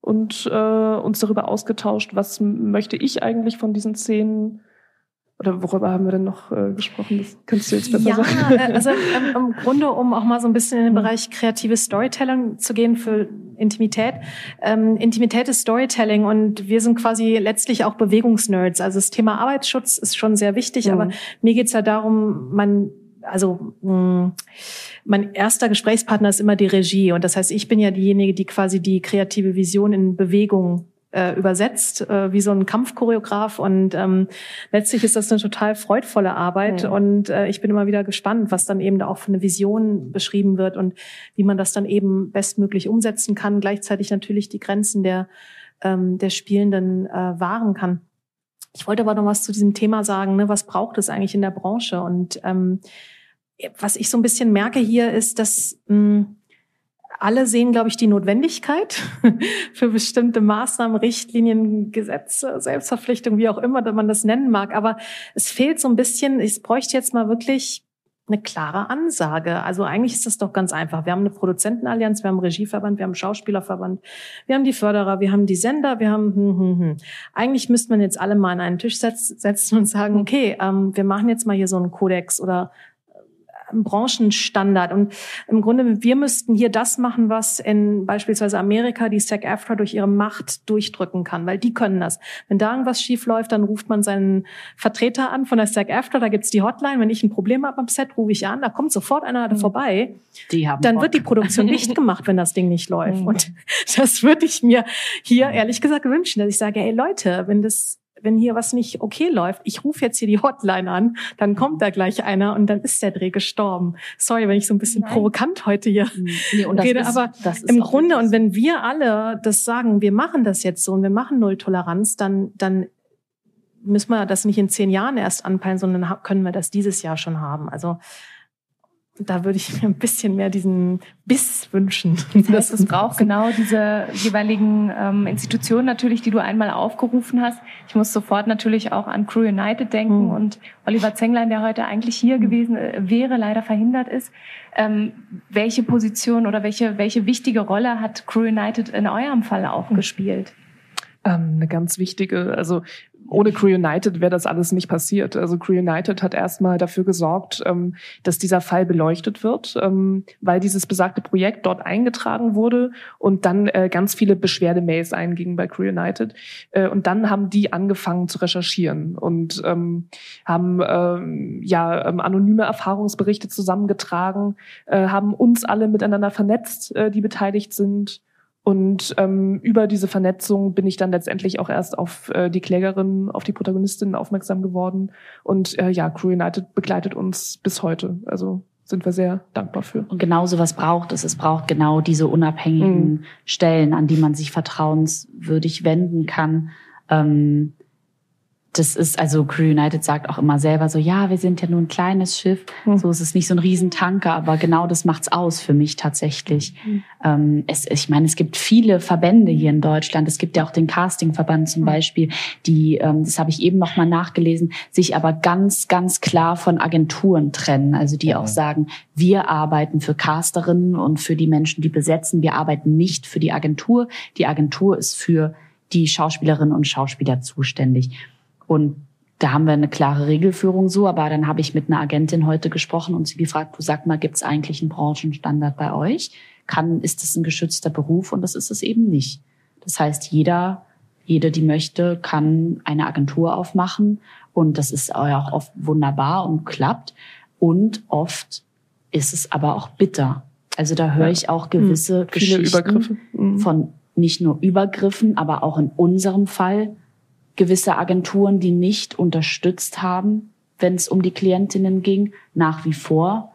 und äh, uns darüber ausgetauscht, was möchte ich eigentlich von diesen Szenen oder worüber haben wir denn noch äh, gesprochen? Das kannst du jetzt besser ja, sagen. Ja, also ähm, im Grunde, um auch mal so ein bisschen in den. Bereich kreatives Storytelling zu gehen für Intimität. Ähm, Intimität ist Storytelling und wir sind quasi letztlich auch Bewegungsnerds. Also das Thema Arbeitsschutz ist schon sehr wichtig, mhm. aber mir geht's ja darum, man also mh, mm, mein erster Gesprächspartner ist immer die Regie und das heißt, ich bin ja diejenige, die quasi die kreative Vision in Bewegung äh, übersetzt, äh, wie so ein Kampfchoreograf. Und ähm, letztlich ist das eine total freudvolle Arbeit. Ja. Und äh, ich bin immer wieder gespannt, was dann eben da auch für eine Vision beschrieben wird und wie man das dann eben bestmöglich umsetzen kann, gleichzeitig natürlich die Grenzen der, ähm, der Spielenden äh, wahren kann. Ich wollte aber noch was zu diesem Thema sagen. Ne? Was braucht es eigentlich in der Branche? Und ähm, was ich so ein bisschen merke hier ist, dass mh, hm, alle sehen, glaube ich, die Notwendigkeit für bestimmte Maßnahmen, Richtlinien, Gesetze, Selbstverpflichtung, wie auch immer man das nennen mag. Aber es fehlt so ein bisschen, ich bräuchte jetzt mal wirklich eine klare Ansage. Also eigentlich ist das doch ganz einfach. Wir haben eine Produzentenallianz, wir haben einen Regieverband, wir haben einen Schauspielerverband, wir haben die Förderer, wir haben die Sender, wir haben hm, hm, hm. Eigentlich müsste man jetzt alle mal an einen Tisch setzen und sagen, okay, ähm, wir machen jetzt mal hier so einen Kodex oder Branchenstandard. Und im Grunde, wir müssten hier das machen, was in beispielsweise Amerika die SAG-AFTRA durch ihre Macht durchdrücken kann, weil die können das. Wenn da irgendwas schief läuft, dann ruft man seinen Vertreter an von der SAG-AFTRA, da gibt's die Hotline. Wenn ich ein Problem habe am Set, rufe ich an, da kommt sofort einer mhm. vorbei. Die haben dann Bock. wird die Produktion nicht gemacht, wenn das Ding nicht läuft. Mhm. Und das würde ich mir hier ehrlich gesagt wünschen, dass ich sage, hey Leute, wenn das wenn hier was nicht okay läuft, ich rufe jetzt hier die Hotline an, dann kommt da gleich einer und dann ist der Dreh gestorben. Sorry, wenn ich so ein bisschen Nein. provokant heute hier hm. nee, rede, ist, aber im Grunde, und wenn wir alle das sagen, wir machen das jetzt so und wir machen Null Toleranz, dann, dann müssen wir das nicht in zehn Jahren erst anpeilen, sondern können wir das dieses Jahr schon haben. Also da würde ich mir ein bisschen mehr diesen Biss wünschen. Das heißt, es braucht genau diese jeweiligen ähm, Institutionen natürlich, die du einmal aufgerufen hast. Ich muss sofort natürlich auch an Crew United denken mhm. und Oliver Zenglein, der heute eigentlich hier mhm. gewesen äh, wäre, leider verhindert ist. Ähm, welche Position oder welche, welche wichtige Rolle hat Crew United in eurem Fall auch gespielt? Ähm, eine ganz wichtige, also ohne Crew United wäre das alles nicht passiert. Also Crew United hat erstmal dafür gesorgt, ähm, dass dieser Fall beleuchtet wird, ähm, weil dieses besagte Projekt dort eingetragen wurde und dann äh, ganz viele Beschwerdemails eingingen bei Crew United. Äh, und dann haben die angefangen zu recherchieren und ähm, haben ja anonyme Erfahrungsberichte zusammengetragen, äh, haben uns alle miteinander vernetzt, die beteiligt sind und ähm, über diese Vernetzung bin ich dann letztendlich auch erst auf äh, die Klägerin, auf die Protagonistin aufmerksam geworden. Und äh, ja, Crew United begleitet uns bis heute. Also sind wir sehr dankbar für. Und genau so was braucht es. Es braucht genau diese unabhängigen mhm. Stellen, an die man sich vertrauenswürdig wenden kann. Ähm, das ist, also Crew United sagt auch immer selber so, ja, wir sind ja nur ein kleines Schiff, mhm. so ist es nicht so ein Riesentanker, aber genau das macht's aus für mich tatsächlich. Mhm. Ähm, es, ich meine, es gibt viele Verbände hier in Deutschland, es gibt ja auch den Castingverband zum mhm. Beispiel, die, ähm, das habe ich eben nochmal nachgelesen, sich aber ganz, ganz klar von Agenturen trennen, also die auch sagen, wir arbeiten für Casterinnen und für die Menschen, die besetzen, wir arbeiten nicht für die Agentur, die Agentur ist für die Schauspielerinnen und Schauspieler zuständig. Und da haben wir eine klare Regelführung so, aber dann habe ich mit einer Agentin heute gesprochen und sie gefragt, du sag mal, gibt es eigentlich einen Branchenstandard bei euch? Kann, ist es ein geschützter Beruf? Und das ist es eben nicht. Das heißt, jeder, jede, die möchte, kann eine Agentur aufmachen und das ist auch oft wunderbar und klappt. Und oft ist es aber auch bitter. Also da höre ich auch gewisse hm, Geschichten hm. von nicht nur Übergriffen, aber auch in unserem Fall gewisse Agenturen, die nicht unterstützt haben, wenn es um die Klientinnen ging, nach wie vor.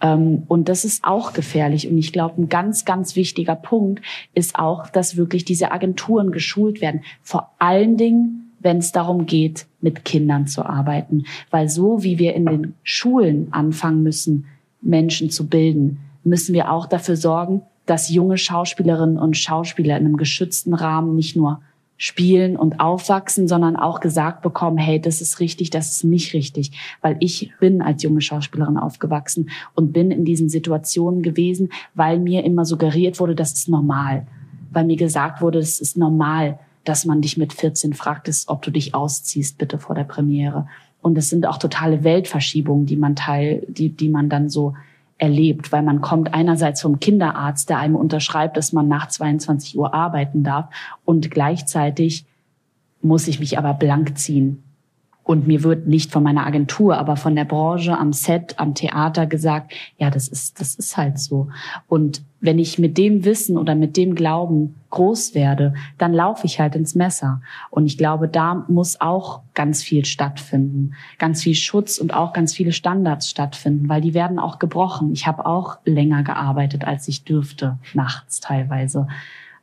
Ähm, und das ist auch gefährlich. Und ich glaube, ein ganz, ganz wichtiger Punkt ist auch, dass wirklich diese Agenturen geschult werden. Vor allen Dingen, wenn es darum geht, mit Kindern zu arbeiten. Weil so wie wir in den Schulen anfangen müssen, Menschen zu bilden, müssen wir auch dafür sorgen, dass junge Schauspielerinnen und Schauspieler in einem geschützten Rahmen nicht nur spielen und aufwachsen, sondern auch gesagt bekommen, hey, das ist richtig, das ist nicht richtig. Weil ich bin als junge Schauspielerin aufgewachsen und bin in diesen Situationen gewesen, weil mir immer suggeriert wurde, das ist normal. Weil mir gesagt wurde, es ist normal, dass man dich mit 14 fragt, ob du dich ausziehst, bitte vor der Premiere. Und es sind auch totale Weltverschiebungen, die man teil, die, die man dann so erlebt, weil man kommt einerseits vom Kinderarzt, der einem unterschreibt, dass man nach 22 Uhr arbeiten darf und gleichzeitig muss ich mich aber blank ziehen und mir wird nicht von meiner Agentur, aber von der Branche am Set, am Theater gesagt, ja, das ist, das ist halt so. Und wenn ich mit dem Wissen oder mit dem Glauben groß werde, dann laufe ich halt ins Messer. Und ich glaube, da muss auch ganz viel stattfinden. Ganz viel Schutz und auch ganz viele Standards stattfinden, weil die werden auch gebrochen. Ich habe auch länger gearbeitet, als ich dürfte, nachts teilweise.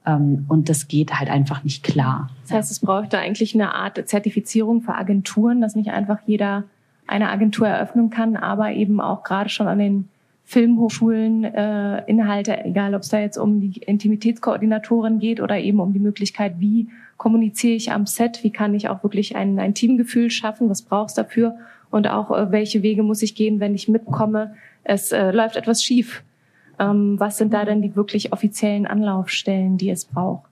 Ähm, und das geht halt einfach nicht klar. Das heißt, es bräuchte eigentlich eine Art Zertifizierung für Agenturen, dass nicht einfach jeder eine Agentur eröffnen kann, aber eben auch gerade schon an den Filmhochschulen äh, Inhalte, egal ob es da jetzt um die Intimitätskoordinatoren geht oder eben um die Möglichkeit, wie kommuniziere ich am Set, wie kann ich auch wirklich ein, ein Teamgefühl schaffen, was brauchst dafür und auch äh, welche Wege muss ich gehen, wenn ich mitkomme, es äh, läuft etwas schief ähm, was sind da denn die wirklich offiziellen Anlaufstellen, die es braucht?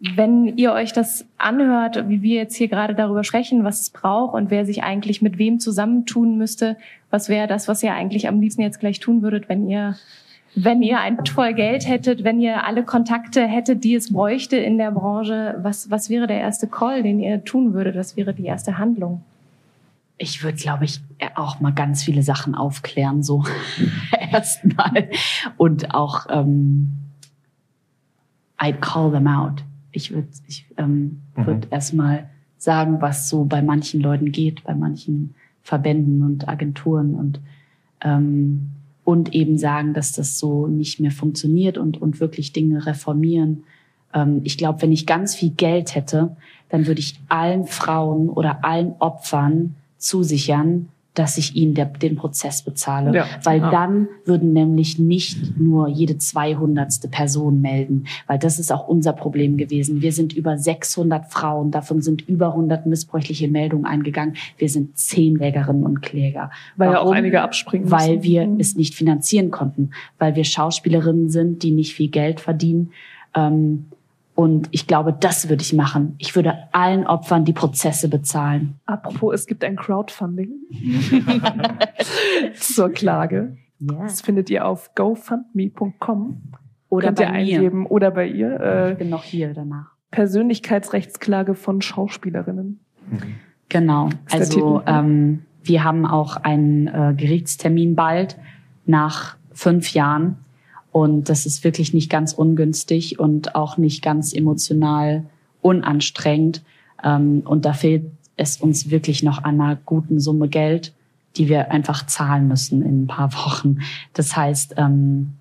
Wenn ihr euch das anhört, wie wir jetzt hier gerade darüber sprechen, was es braucht und wer sich eigentlich mit wem zusammentun müsste, was wäre das, was ihr eigentlich am liebsten jetzt gleich tun würdet, wenn ihr wenn ihr ein voll Geld hättet, wenn ihr alle Kontakte hättet, die es bräuchte in der Branche, was, was wäre der erste Call, den ihr tun würdet? Was wäre die erste Handlung? Ich würde, glaube ich, auch mal ganz viele Sachen aufklären, so erstmal. Und auch, ähm, I'd call them out. Ich würde ich, ähm, mhm. würd erstmal sagen, was so bei manchen Leuten geht, bei manchen Verbänden und Agenturen und, ähm, und eben sagen, dass das so nicht mehr funktioniert und, und wirklich Dinge reformieren Ähm, ich glaube, wenn ich ganz viel Geld hätte, dann würde ich allen Frauen oder allen Opfern zusichern, dass ich ihnen der, den Prozess bezahle. Ja. Weil ja. dann würden nämlich nicht nur jede 200. Person melden, weil das ist auch unser Problem gewesen. Wir sind über 600 Frauen, davon sind über 100 missbräuchliche Meldungen eingegangen. Wir sind zehn Klägerinnen und Kläger. Weil Warum? ja auch einige abspringen Weil müssen. wir mhm. es nicht finanzieren konnten, weil wir Schauspielerinnen sind, die nicht viel Geld verdienen. Ähm, und ich glaube, das würde ich machen. Ich würde allen Opfern die Prozesse bezahlen. Apropos, es gibt ein Crowdfunding zur Klage. Yeah. Das findet ihr auf gofundme.com. Oder Könnt bei ihr eingeben. Mir. Oder bei ihr. Äh, ich bin noch hier danach. Persönlichkeitsrechtsklage von Schauspielerinnen. Genau. Also ähm, wir haben auch einen äh, Gerichtstermin bald nach fünf Jahren und das ist wirklich nicht ganz ungünstig und auch nicht ganz emotional unanstrengend. Ähm, und da fehlt es uns wirklich noch an einer guten Summe Geld, die wir einfach zahlen müssen in ein paar Wochen. Das heißt, ähm,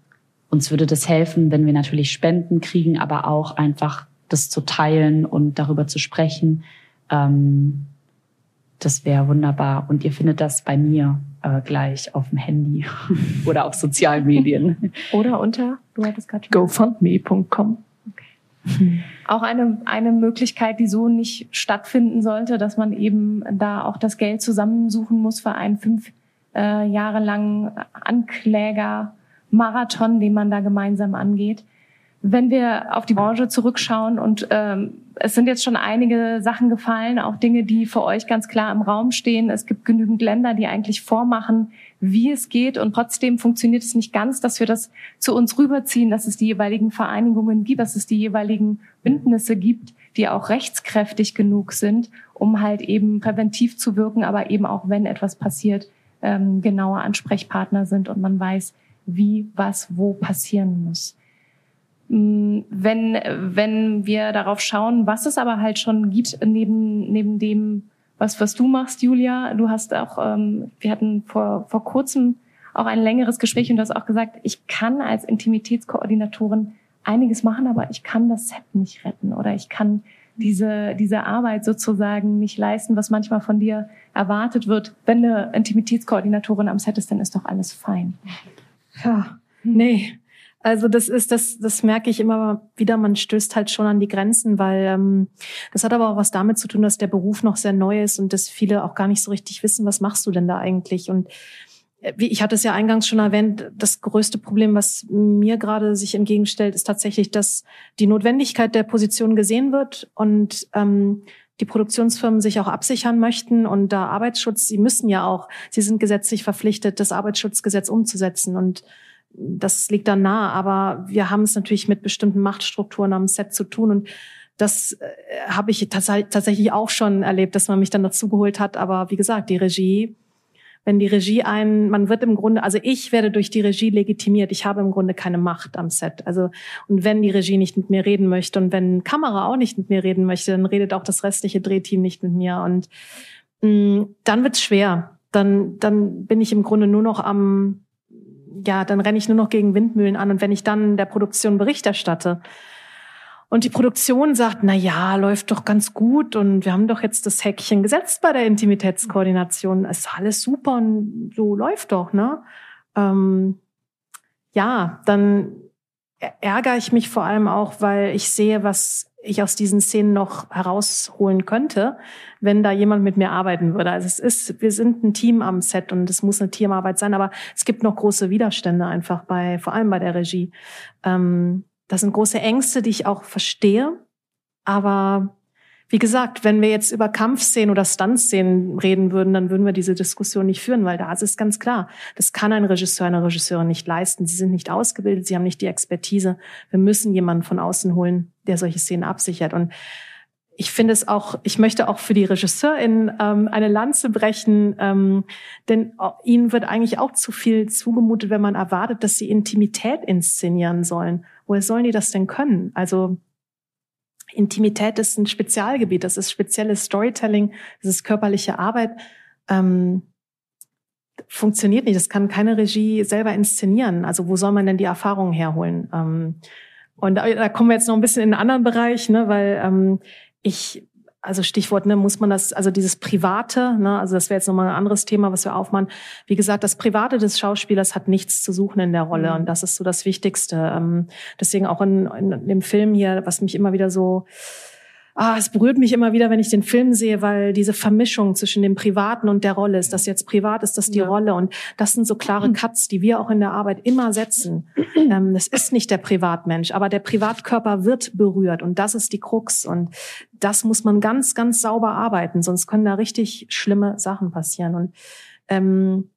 uns würde das helfen, wenn wir natürlich Spenden kriegen, aber auch einfach das zu teilen und darüber zu sprechen. Ähm, das wäre wunderbar. Und ihr findet das bei mir äh, gleich auf dem Handy oder auf sozialen Medien. Oder unter, du hattest gerade gofundme.com. Okay. Auch eine, eine Möglichkeit, die so nicht stattfinden sollte, dass man eben da auch das Geld zusammensuchen muss für einen fünf äh, Jahre langen Ankläger-Marathon, den man da gemeinsam angeht. Wenn wir auf die Branche zurückschauen und ähm, es sind jetzt schon einige Sachen gefallen, auch Dinge, die für euch ganz klar im Raum stehen. Es gibt genügend Länder, die eigentlich vormachen, wie es geht und trotzdem funktioniert es nicht ganz, dass wir das zu uns rüberziehen, dass es die jeweiligen Vereinigungen gibt, dass es die jeweiligen Bündnisse gibt, die auch rechtskräftig genug sind, um halt eben präventiv zu wirken, aber eben auch, wenn etwas passiert, ähm, genauer Ansprechpartner sind und man weiß, wie, was, wo passieren muss. Mm, wenn, wenn wir darauf schauen, was es aber halt schon gibt, neben, neben dem, was, was du machst, Julia, du hast auch, ähm, wir hatten vor, vor kurzem auch ein längeres Gespräch und du hast auch gesagt, ich kann als Intimitätskoordinatorin einiges machen, aber ich kann das Set nicht retten oder ich kann diese, diese Arbeit sozusagen nicht leisten, was manchmal von dir erwartet wird. Wenn eine Intimitätskoordinatorin am Set ist, dann ist doch alles fein. Ja, nee. Also das ist, das, das merke ich immer wieder, man stößt halt schon an die Grenzen, weil ähm, das hat aber auch was damit zu tun, dass der Beruf noch sehr neu ist und dass viele auch gar nicht so richtig wissen, was machst du denn da eigentlich? Und äh, wie ich hatte es ja eingangs schon erwähnt, das größte Problem, was mir gerade sich entgegenstellt, ist tatsächlich, dass die Notwendigkeit der Position gesehen wird und ähm, die Produktionsfirmen sich auch absichern möchten und da Arbeitsschutz, sie müssen ja auch, sie sind gesetzlich verpflichtet, das Arbeitsschutzgesetz umzusetzen und das liegt dann nahe, aber wir haben es natürlich mit bestimmten Machtstrukturen am Set zu tun und das äh, habe ich tatsächlich auch schon erlebt, dass man mich dann dazugeholt hat. Aber wie gesagt, die Regie, wenn die Regie ein, man wird im Grunde, also ich werde durch die Regie legitimiert. Ich habe im Grunde keine Macht am Set. Also und wenn die Regie nicht mit mir reden möchte und wenn Kamera auch nicht mit mir reden möchte, dann redet auch das restliche Drehteam nicht mit mir und mh, mm, dann wird's schwer. Dann dann bin ich im Grunde nur noch am ja, dann renne ich nur noch gegen Windmühlen an. Und wenn ich dann der Produktion Bericht erstatte und die Produktion sagt, na ja, läuft doch ganz gut und wir haben doch jetzt das Häkchen gesetzt bei der Intimitätskoordination, ist alles super und so läuft doch, ne? Ähm, ja, dann ärgere ich mich vor allem auch, weil ich sehe, was ich aus diesen Szenen noch herausholen könnte, wenn da jemand mit mir arbeiten würde. Also es ist, wir sind ein Team am Set und es muss eine Teamarbeit sein, aber es gibt noch große Widerstände einfach bei, vor allem bei der Regie. Ähm, das sind große Ängste, die ich auch verstehe, aber wie gesagt, wenn wir jetzt über Kampfszenen oder Stuntszenen reden würden, dann würden wir diese Diskussion nicht führen, weil da ist es ganz klar, das kann ein Regisseur, eine Regisseurin nicht leisten. Sie sind nicht ausgebildet, sie haben nicht die Expertise. Wir müssen jemanden von außen holen, der solche Szenen absichert. Und ich finde es auch, ich möchte auch für die Regisseurin ähm, eine Lanze brechen, ähm, denn ihnen wird eigentlich auch zu viel zugemutet, wenn man erwartet, dass sie Intimität inszenieren sollen. Woher sollen die das denn können? Also Intimität ist ein Spezialgebiet, das ist spezielles Storytelling, das ist körperliche Arbeit. Ähm, funktioniert nicht. Das kann keine Regie selber inszenieren. Also wo soll man denn die Erfahrungen herholen? Ähm, Und da, da kommen wir jetzt noch ein bisschen in einen anderen Bereich, ne, weil ähm, ich also Stichwort, ne, muss man das, also dieses Private, ne, also das wäre jetzt nochmal ein anderes Thema, was wir aufmachen. Wie gesagt, das Private des Schauspielers hat nichts zu suchen in der Rolle mhm. und das ist so das Wichtigste. Ähm, deswegen auch in, in dem Film hier, was mich immer wieder so ah, es berührt mich immer wieder, wenn ich den Film sehe, weil diese Vermischung zwischen dem Privaten und der Rolle, ist das jetzt privat, ist das die ja. Rolle? Und das sind so klare Cuts, die wir auch in der Arbeit immer setzen. Ähm, das ist nicht der Privatmensch, aber der Privatkörper wird berührt und das ist die Krux. Und das muss man ganz, ganz sauber arbeiten, sonst können da richtig schlimme Sachen passieren. Und ähm,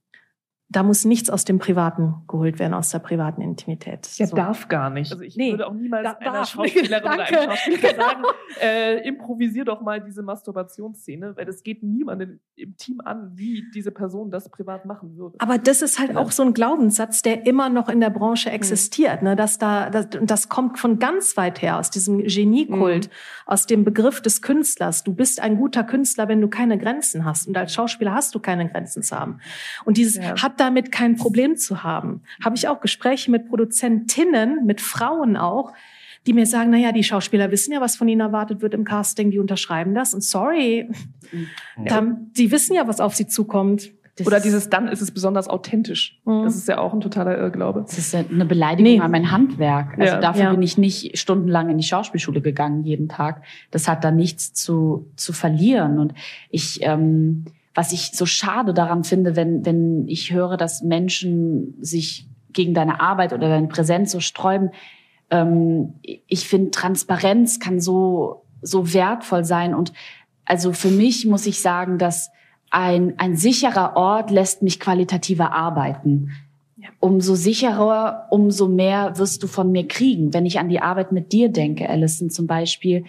da muss nichts aus dem Privaten geholt werden, aus der privaten Intimität. Ja, so. darf gar nicht. Also ich nee, würde auch niemals da, einer Schauspielerin oder einem Schauspieler sagen, äh, improvisier doch mal diese Masturbationsszene, weil das geht niemandem im Team an, wie diese Person das privat machen würde. Aber das ist halt ja. auch so ein Glaubenssatz, der immer noch in der Branche mhm. existiert, mhm. ne? dass da, das, das kommt von ganz weit her, aus diesem Geniekult, mhm. aus dem Begriff des Künstlers. Du bist ein guter Künstler, wenn du keine Grenzen hast. Und als Schauspieler hast du keine Grenzen zu haben. Und dieses ja. hat damit kein Problem zu haben. Habe ich auch Gespräche mit Produzentinnen, mit Frauen auch, die mir sagen, na ja, die Schauspieler wissen ja, was von ihnen erwartet wird im Casting, die unterschreiben das und sorry, ja. die wissen ja, was auf sie zukommt. Das Oder dieses dann ist es besonders authentisch. Mhm. Das ist ja auch ein totaler Irrglaube. Das ist eine Beleidigung nee. an mein Handwerk. Also ja. dafür ja. bin ich nicht stundenlang in die Schauspielschule gegangen jeden Tag. Das hat da nichts zu zu verlieren. Und ich ähm, was ich so schade daran finde, wenn, wenn ich höre, dass Menschen sich gegen deine Arbeit oder deine Präsenz so sträuben. Ähm, ich finde, Transparenz kann so, so wertvoll sein. Und also für mich muss ich sagen, dass ein, ein sicherer Ort lässt mich qualitativer arbeiten. Umso sicherer, umso mehr wirst du von mir kriegen. Wenn ich an die Arbeit mit dir denke, Alison zum Beispiel,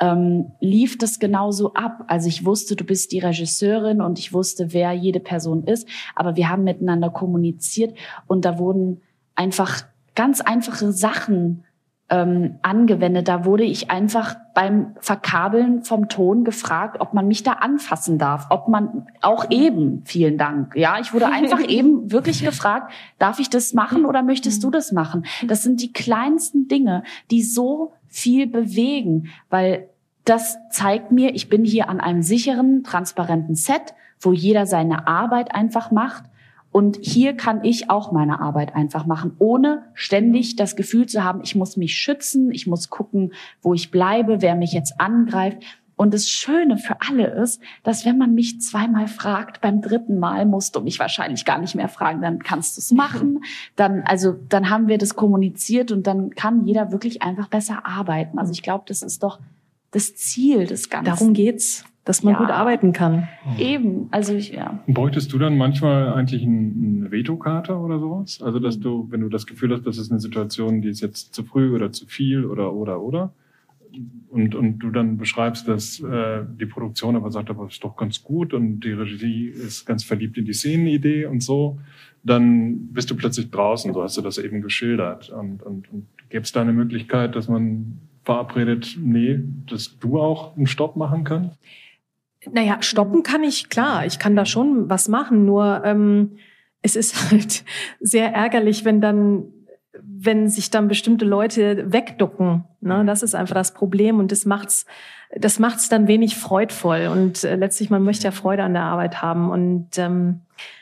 ähm, lief das genauso ab. Also ich wusste, du bist die Regisseurin und ich wusste, wer jede Person ist, aber wir haben miteinander kommuniziert und da wurden einfach ganz einfache Sachen ähm, angewendet. Da wurde ich einfach beim Verkabeln vom Ton gefragt, ob man mich da anfassen darf, ob man auch eben, vielen Dank. Ja, ich wurde einfach eben wirklich gefragt, darf ich das machen oder möchtest du das machen? Das sind die kleinsten Dinge, die so viel bewegen, weil das zeigt mir, ich bin hier an einem sicheren, transparenten Set, wo jeder seine Arbeit einfach macht. Und hier kann ich auch meine Arbeit einfach machen, ohne ständig das Gefühl zu haben, ich muss mich schützen, ich muss gucken, wo ich bleibe, wer mich jetzt angreift. Und das Schöne für alle ist, dass wenn man mich zweimal fragt, beim dritten Mal musst du mich wahrscheinlich gar nicht mehr fragen, dann kannst du es machen. Dann, also, dann haben wir das kommuniziert und dann kann jeder wirklich einfach besser arbeiten. Also ich glaube, das ist doch das Ziel des Ganzen. Darum geht's, dass man ja. gut arbeiten kann. Eben, also ich, ja. Bräuchtest du dann manchmal eigentlich eine Vetokarte oder sowas? Also, dass du, wenn du das Gefühl hast, das ist eine Situation, die ist jetzt zu früh oder zu viel oder, oder, oder, und, und du dann beschreibst, dass äh, die Produktion aber sagt, aber ist doch ganz gut und die Regie ist ganz verliebt in die Szenenidee und so, dann bist du plötzlich draußen, so hast du das eben geschildert. Und, und, und gäbe es da eine Möglichkeit, dass man verabredet, nee, dass du auch einen Stopp machen kannst? Naja, stoppen kann ich, klar. Ich kann da schon was machen, nur ähm, es ist halt sehr ärgerlich, wenn dann wenn sich dann bestimmte Leute wegducken. Ne? Das ist einfach das Problem und das macht's, das macht's dann wenig freudvoll. Und äh, letztlich, man möchte ja Freude an der Arbeit haben. Und ähm,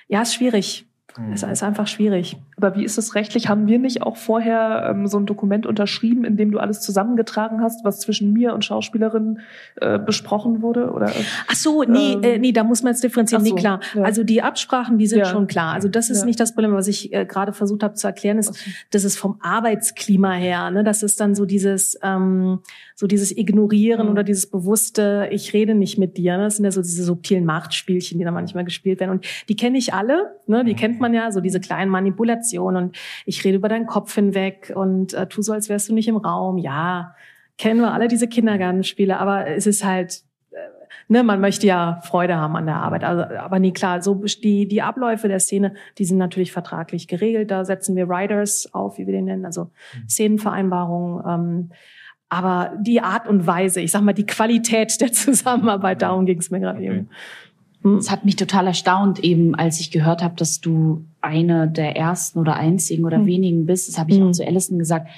ja, ist schwierig. Mhm. Es ist einfach schwierig. Aber wie ist es rechtlich? Haben wir nicht auch vorher ähm, so ein Dokument unterschrieben, in dem du alles zusammengetragen hast, was zwischen mir und Schauspielerin äh, besprochen wurde? Oder, Ach so, nee, ähm, äh, nee, da muss man jetzt differenzieren. So, nee, klar. Ja. Also die Absprachen, die sind ja. schon klar. Also das ist ja. nicht das Problem, was ich äh, gerade versucht habe zu erklären, ist, okay. das ist vom Arbeitsklima her. Ne? Das ist dann so dieses, ähm, so dieses Ignorieren mhm. oder dieses bewusste, ich rede nicht mit dir. Ne? Das sind ja so diese subtilen Machtspielchen, die da manchmal gespielt werden. Und die kenne ich alle, ne? die kennt man ja, so diese kleinen Manipulationen Kommunikation und ich rede über deinen Kopf hinweg und äh, tu so, als wärst du nicht im Raum. Ja, kennen wir alle diese Kindergartenspiele, aber es ist halt, äh, ne, man möchte ja Freude haben an der Arbeit. Also, aber nee, klar, so die, die Abläufe der Szene, die sind natürlich vertraglich geregelt. Da setzen wir Riders auf, wie wir den nennen, also mhm. Szenenvereinbarungen. Ähm, aber die Art und Weise, ich sag mal, die Qualität der Zusammenarbeit, darum ging es mir gerade okay. eben. Hm. Es hat mich total erstaunt, eben als ich gehört habe, dass du eine der ersten oder einzigen oder mhm. wenigen bist. Das habe ich mhm. auch zu Alison gesagt.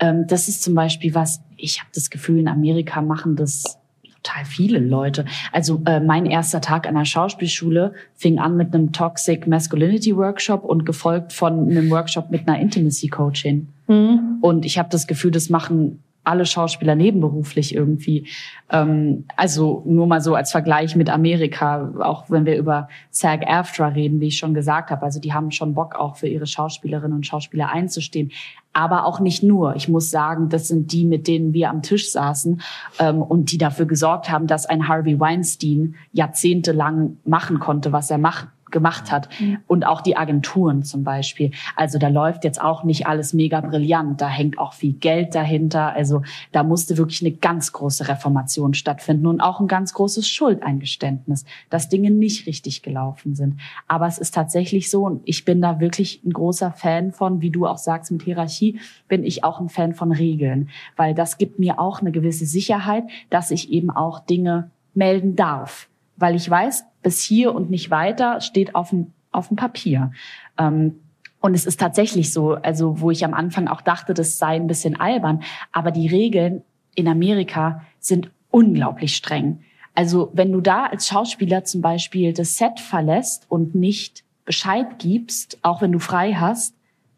Ähm, das ist zum Beispiel was, ich habe das Gefühl, in Amerika machen das total viele Leute. Also äh, mein erster Tag an der Schauspielschule fing an mit einem Toxic Masculinity Workshop und gefolgt von einem Workshop mit einer Intimacy Coaching. Mhm. Und ich habe das Gefühl, das machen alle Schauspieler nebenberuflich irgendwie. Ähm, also nur mal so als Vergleich mit Amerika, auch wenn wir über SAG-AFTRA reden, wie ich schon gesagt habe. Also die haben schon Bock auch für ihre Schauspielerinnen und Schauspieler einzustehen. Aber auch nicht nur. Ich muss sagen, das sind die, mit denen wir am Tisch saßen ähm, und die dafür gesorgt haben, dass ein Harvey Weinstein jahrzehntelang machen konnte, was er macht gemacht hat. Mhm. Und auch die Agenturen zum Beispiel. Also da läuft jetzt auch nicht alles mega brillant. Da hängt auch viel Geld dahinter. Also da musste wirklich eine ganz große Reformation stattfinden und auch ein ganz großes Schuldeingeständnis, dass Dinge nicht richtig gelaufen sind. Aber es ist tatsächlich so, und ich bin da wirklich ein großer Fan von, wie du auch sagst, mit Hierarchie, bin ich auch ein Fan von Regeln, weil das gibt mir auch eine gewisse Sicherheit, dass ich eben auch Dinge melden darf weil ich weiß, bis hier und nicht weiter steht auf dem, auf dem Papier. Ähm, und es ist tatsächlich so, also wo ich am Anfang auch dachte, das sei ein bisschen albern, aber die Regeln in Amerika sind unglaublich streng. Also wenn du da als Schauspieler zum Beispiel das Set verlässt und nicht Bescheid gibst, auch wenn du frei hast,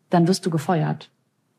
dann wirst du gefeuert.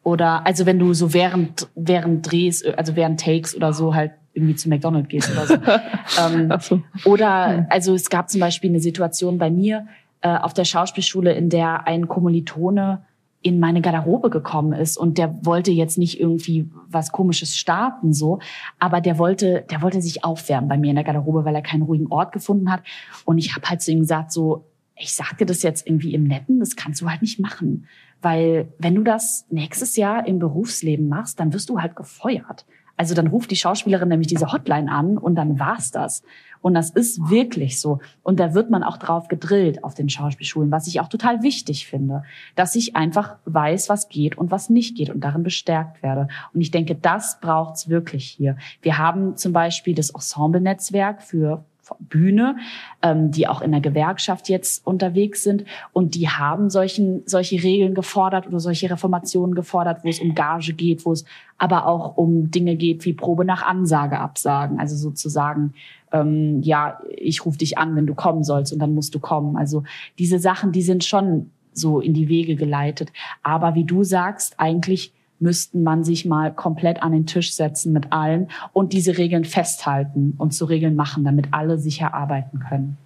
Oder also wenn du so während während Drehs, also während Takes oder so halt irgendwie zu McDonald's gehst oder so. ähm, so. Oder also es gab zum Beispiel eine Situation bei mir äh, auf der Schauspielschule, in der ein Kommilitone in meine Garderobe gekommen ist und der wollte jetzt nicht irgendwie was komisches starten so, aber der wollte der wollte sich aufwärmen bei mir in der Garderobe, weil er keinen ruhigen Ort gefunden hat und ich habe halt zu ihm gesagt so ich sag dir das jetzt irgendwie im Netten, das kannst du halt nicht machen, weil wenn du das nächstes Jahr im Berufsleben machst, dann wirst du halt gefeuert. Also dann ruft die Schauspielerin nämlich diese Hotline an und dann war's das. Und das ist wirklich so. Und da wird man auch drauf gedrillt auf den Schauspielschulen, was ich auch total wichtig finde, dass ich einfach weiß, was geht und was nicht geht und darin bestärkt werde. Und ich denke, das braucht's wirklich hier. Wir haben zum Beispiel das Ensemble-Netzwerk für Bühne, ähm, die auch in der Gewerkschaft jetzt unterwegs sind. Und die haben solchen, solche Regeln gefordert oder solche Reformationen gefordert, wo es um Gage geht, wo es aber auch um Dinge geht wie Probe nach Ansage absagen. Also sozusagen, ähm, ja, ich rufe dich an, wenn du kommen sollst und dann musst du kommen. Also diese Sachen, die sind schon so in die Wege geleitet. Aber wie du sagst, eigentlich müssten man sich mal komplett an den Tisch setzen mit allen und diese Regeln festhalten und zu Regeln machen, damit alle sicher arbeiten können.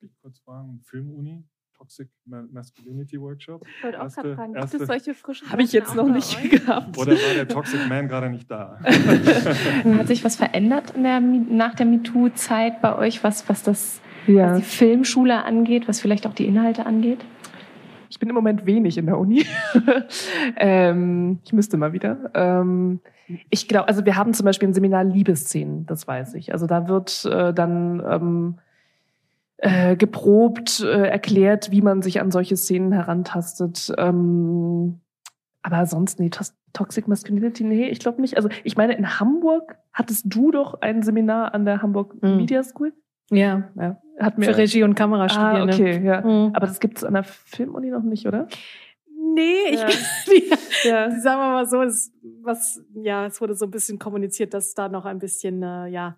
Ich kurz fragen, Filmuni, Toxic Masculinity Workshop. Ich wollte auch erste, gerade fragen, gibt es solche frischen Habe ich jetzt noch nicht gehabt. Oder war der Toxic Man gerade nicht da? Hat sich was verändert der, nach der MeToo-Zeit bei euch, was, was das ja. was die Filmschule angeht, was vielleicht auch die Inhalte angeht? Ich bin im Moment wenig in der Uni. ähm, ich müsste mal wieder. Ähm, ich glaube, also wir haben zum Beispiel ein Seminar Liebesszenen, das weiß ich. Also da wird äh, dann ähm, äh, geprobt, äh, erklärt, wie man sich an solche Szenen herantastet. Ähm, aber sonst, nee, Toxic Masculinity, nee, ich glaube nicht. Also ich meine, in Hamburg hattest du doch ein Seminar an der Hamburg mhm. Media School. Ja, ja. Hat mir Für Regie und Kamera studieren. Ah, okay, ja. Mhm. Aber das gibt's an der Filmuni noch nicht, oder? Nee, ich, die, ja. sagen wir mal so, es, was, ja, es wurde so ein bisschen kommuniziert, dass da noch ein bisschen, äh, ja,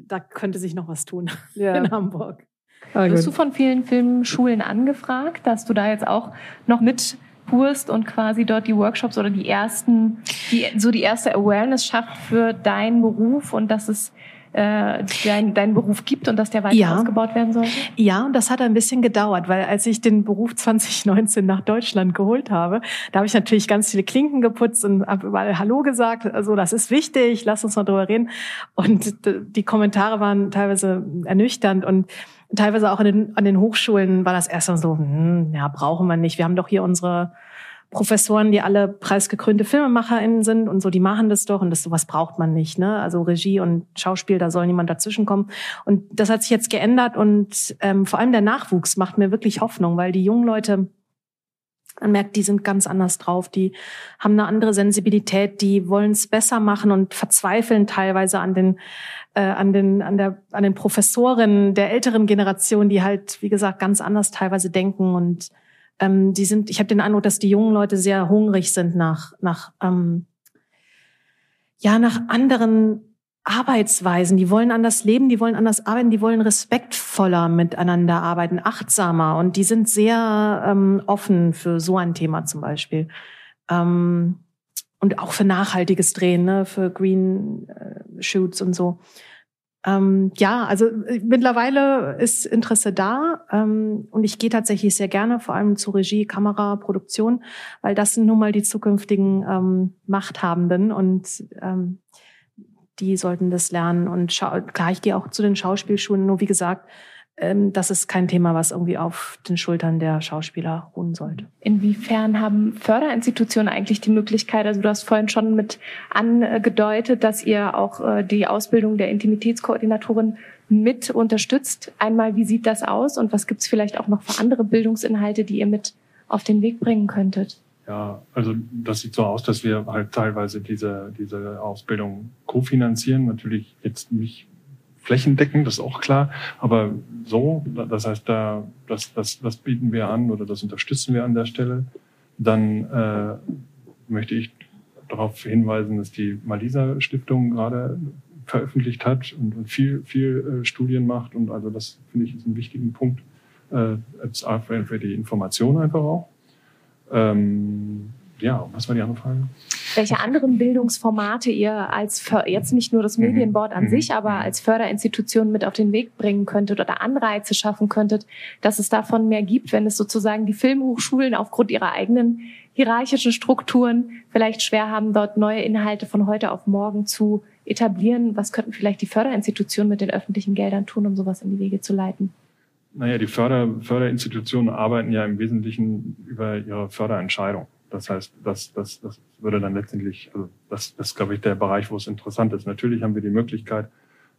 da könnte sich noch was tun ja. in Hamburg. Ah, Wirst du von vielen Filmschulen angefragt, dass du da jetzt auch noch mit und quasi dort die Workshops oder die ersten, die, so die erste Awareness schafft für deinen Beruf und dass es äh, dein, deinen Beruf gibt und dass der weiter ja. ausgebaut werden soll? Ja, und das hat ein bisschen gedauert, weil als ich den Beruf 2019 nach Deutschland geholt habe, da habe ich natürlich ganz viele Klinken geputzt und habe überall Hallo gesagt. Also das ist wichtig, lass uns mal drüber reden. Und die Kommentare waren teilweise ernüchternd und teilweise auch an den, an den Hochschulen war das erst so, hm, ja, brauchen wir nicht. Wir haben doch hier unsere Professoren, die alle preisgekrönte FilmemacherInnen sind und so, die machen das doch und das sowas braucht man nicht, ne? Also Regie und Schauspiel, da soll niemand dazwischenkommen. Und das hat sich jetzt geändert und ähm, vor allem der Nachwuchs macht mir wirklich Hoffnung, weil die jungen Leute, man merkt, die sind ganz anders drauf, die haben eine andere Sensibilität, die wollen es besser machen und verzweifeln teilweise an den äh, an den an der an den Professorinnen der älteren Generation, die halt wie gesagt ganz anders teilweise denken und ähm, die sind, ich habe den Eindruck, dass die jungen Leute sehr hungrig sind nach, nach, ähm, ja nach anderen Arbeitsweisen, die wollen anders leben, die wollen anders arbeiten, die wollen respektvoller miteinander arbeiten, achtsamer und die sind sehr ähm, offen für so ein Thema zum Beispiel. Ähm, und auch für nachhaltiges Drehen, ne, für Green äh, Shoots und so. Ähm, ja, also äh, mittlerweile ist Interesse da ähm, und ich gehe tatsächlich sehr gerne, vor allem zu Regie, Kamera, Produktion, weil das sind nun mal die zukünftigen ähm, Machthabenden und ähm, die sollten das lernen. Und klar, ich gehe auch zu den Schauspielschulen, nur wie gesagt, das ist kein Thema, was irgendwie auf den Schultern der Schauspieler ruhen sollte. Inwiefern haben Förderinstitutionen eigentlich die Möglichkeit, also du hast vorhin schon mit angedeutet, dass ihr auch äh, die Ausbildung der Intimitätskoordinatorin mit unterstützt. Einmal, wie sieht das aus und was gibt es vielleicht auch noch für andere Bildungsinhalte, die ihr mit auf den Weg bringen könntet? Ja, also das sieht so aus, dass wir halt teilweise diese, diese Ausbildung kofinanzieren. Natürlich jetzt nicht flächendeckend, das ist auch klar, aber so, das heißt, da, das, das, das bieten wir an oder das unterstützen wir an der Stelle. Dann äh, möchte ich darauf hinweisen, dass die Malisa Stiftung gerade veröffentlicht hat und, viel, viel äh, Studien macht und also das finde ich ist ein wichtigen Punkt äh, für die Information einfach auch. Ähm, ja, was war die andere Frage? Welche anderen Bildungsformate ihr als jetzt nicht nur das mhm. Medienboard an mhm. sich, aber als Förderinstitution mit auf den Weg bringen könntet oder Anreize schaffen könntet, dass es davon mehr gibt, wenn es sozusagen die Filmhochschulen aufgrund ihrer eigenen hierarchischen Strukturen vielleicht schwer haben, dort neue Inhalte von heute auf morgen zu etablieren. Was könnten vielleicht die Förderinstitutionen mit den öffentlichen Geldern tun, um sowas in die Wege zu leiten? Naja, die Förder, Förderinstitutionen arbeiten ja im Wesentlichen über ihre Förderentscheidung. Das heißt, das, das, das würde dann letztendlich, also das, das ist, glaube ich, der Bereich, wo es interessant ist. Natürlich haben wir die Möglichkeit,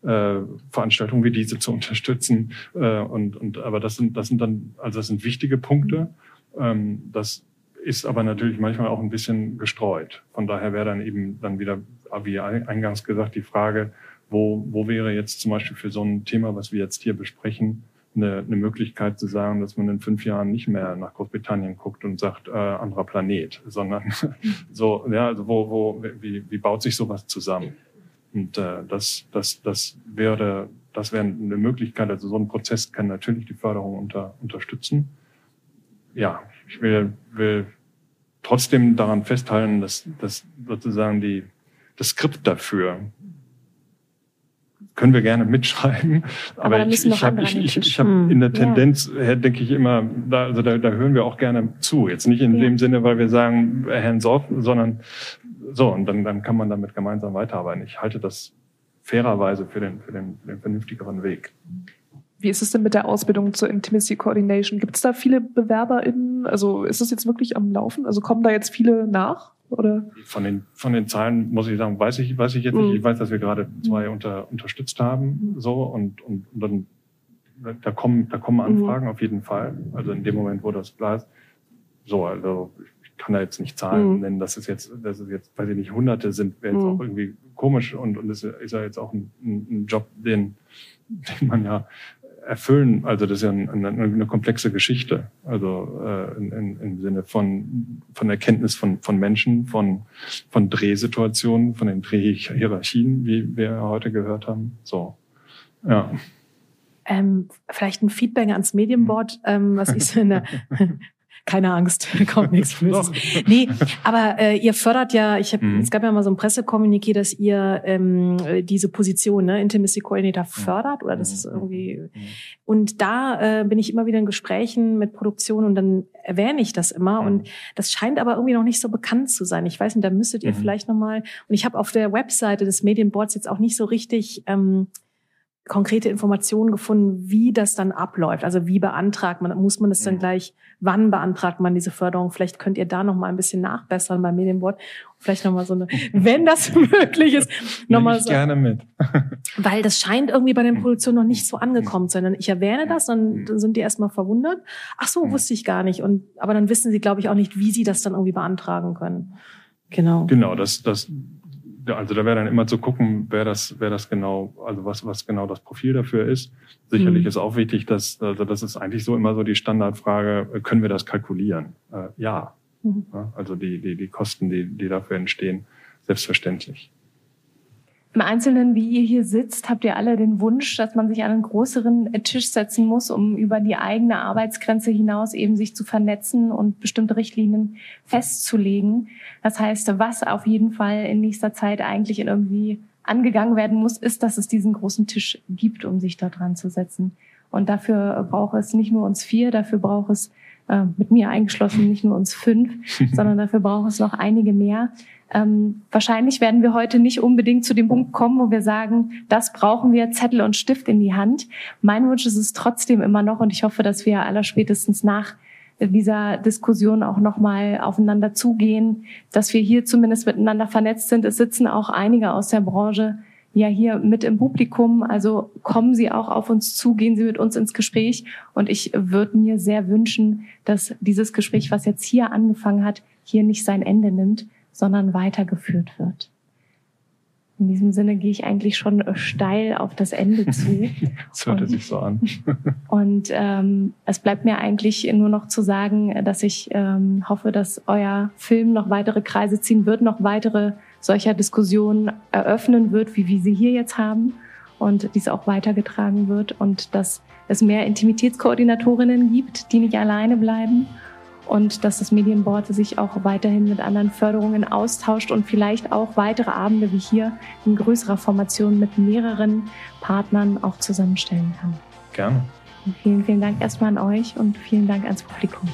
äh, Veranstaltungen wie diese zu unterstützen. Äh, und, und, aber das sind, das sind dann, also das sind wichtige Punkte. Ähm, das ist aber natürlich manchmal auch ein bisschen gestreut. Von daher wäre dann eben dann wieder, wie eingangs gesagt, die Frage, wo, wo wäre jetzt zum Beispiel für so ein Thema, was wir jetzt hier besprechen, eine, eine Möglichkeit zu sagen, dass man in fünf Jahren nicht mehr nach Großbritannien guckt und sagt, äh, anderer Planet, sondern so, ja, also wo, wo, wie, wie baut sich sowas zusammen? Und äh, das, das, das wäre, das wäre eine Möglichkeit. Also so ein Prozess kann natürlich die Förderung unter, unterstützen. Ja, ich will, will trotzdem daran festhalten, dass, dass sozusagen die, das Skript dafür, können wir gerne mitschreiben. Aber, aber ich, ich habe ich, ich, ich hab hm. in der Tendenz, ja. denke ich immer, da, also da, da hören wir auch gerne zu. Jetzt nicht in ja. dem Sinne, weil wir sagen, hands off, sondern so, und dann, dann kann man damit gemeinsam weiterarbeiten. Ich halte das fairerweise für den, für den, für den vernünftigeren Weg. Wie ist es denn mit der Ausbildung zur Intimacy Coordination? Gibt es da viele BewerberInnen? Also ist das jetzt wirklich am Laufen? Also kommen da jetzt viele nach? Oder? Von den, von den Zahlen muss ich sagen, weiß ich, weiß ich jetzt nicht. Mhm. Ich weiß, dass wir gerade zwei mhm. unter, unterstützt haben, so, und, und, und dann, da kommen, da kommen mhm. Anfragen mhm. auf jeden Fall. Also in dem Moment, wo das ist. So, also, ich kann da jetzt nicht Zahlen mhm. nennen, dass es jetzt, dass es jetzt, weiß ich nicht, Hunderte sind, wäre jetzt mhm. auch irgendwie komisch und, und es ist ja jetzt auch ein, ein Job, den, den man ja erfüllen. Also das ist ja eine, eine komplexe Geschichte. Also äh, in, in, im Sinne von von Erkenntnis von von Menschen, von von Drehsituationen, von den Drehhierarchien, wie wir heute gehört haben. So, ja. Ähm, vielleicht ein Feedback ans Medienboard, ähm, was ich so in der keine Angst, kommt nichts Böses. nee, aber äh, ihr fördert ja, ich hab, mhm. es gab ja mal so ein Pressekommuniqué, dass ihr ähm, diese Position, ne, Intimacy Coordinator fördert oder das mhm. ist irgendwie mhm. und da äh, bin ich immer wieder in Gesprächen mit Produktion und dann erwähne ich das immer mhm. und das scheint aber irgendwie noch nicht so bekannt zu sein. Ich weiß nicht, da müsstet ihr mhm. vielleicht noch mal und ich habe auf der Webseite des Medienboards jetzt auch nicht so richtig ähm, konkrete Informationen gefunden, wie das dann abläuft. Also wie beantragt man, muss man das dann gleich, wann beantragt man diese Förderung? Vielleicht könnt ihr da noch mal ein bisschen nachbessern beim Medienboard. Vielleicht noch mal so eine, wenn das möglich ist, noch mal so. gerne mit. weil das scheint irgendwie bei den Produktionen noch nicht so angekommen zu sein. Ich erwähne das, dann, dann sind die erstmal verwundert. Ach so, wusste ich gar nicht. Und, aber dann wissen sie, glaube ich, auch nicht, wie sie das dann irgendwie beantragen können. Genau. Genau, das, das, also da wäre dann immer zu gucken, wer das, wer das genau, also was, was genau das Profil dafür ist. Sicherlich mhm. ist auch wichtig, dass, also das ist eigentlich so immer so die Standardfrage, können wir das kalkulieren? Äh, ja. Mhm. ja. Also die, die, die Kosten, die, die dafür entstehen, selbstverständlich. Im Einzelnen, wie ihr hier sitzt, habt ihr alle den Wunsch, dass man sich an einen größeren Tisch setzen muss, um über die eigene Arbeitsgrenze hinaus eben sich zu vernetzen und bestimmte Richtlinien festzulegen. Das heißt, was auf jeden Fall in nächster Zeit eigentlich irgendwie angegangen werden muss, ist, dass es diesen großen Tisch gibt, um sich da dran zu setzen. Und dafür braucht es nicht nur uns vier, dafür braucht es äh, mit mir eingeschlossen nicht nur uns fünf, sondern dafür braucht es noch einige mehr. Ähm, wahrscheinlich werden wir heute nicht unbedingt zu dem Punkt kommen, wo wir sagen, das brauchen wir, Zettel und Stift in die Hand. Mein Wunsch ist es trotzdem immer noch und ich hoffe, dass wir aller spätestens nach dieser Diskussion auch nochmal aufeinander zugehen, dass wir hier zumindest miteinander vernetzt sind. Es sitzen auch einige aus der Branche ja hier mit im Publikum. Also kommen Sie auch auf uns zu, gehen Sie mit uns ins Gespräch. Und ich würde mir sehr wünschen, dass dieses Gespräch, was jetzt hier angefangen hat, hier nicht sein Ende nimmt, sondern weitergeführt wird. In diesem Sinne gehe ich eigentlich schon steil auf das Ende zu. das hört und, sich so an. und ähm, es bleibt mir eigentlich nur noch zu sagen, dass ich ähm, hoffe, dass euer Film noch weitere Kreise ziehen wird, noch weitere solcher Diskussionen eröffnen wird, wie wir sie hier jetzt haben und dies auch weitergetragen wird und dass es mehr Intimitätskoordinatorinnen gibt, die nicht alleine bleiben und dass das Medienboard sich auch weiterhin mit anderen Förderungen austauscht und vielleicht auch weitere Abende wie hier in größerer Formation mit mehreren Partnern auch zusammenstellen kann. Gerne. Und vielen, vielen Dank erstmal an euch und vielen Dank ans Publikum.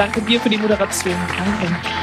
Danke dir für die Moderation. Danke.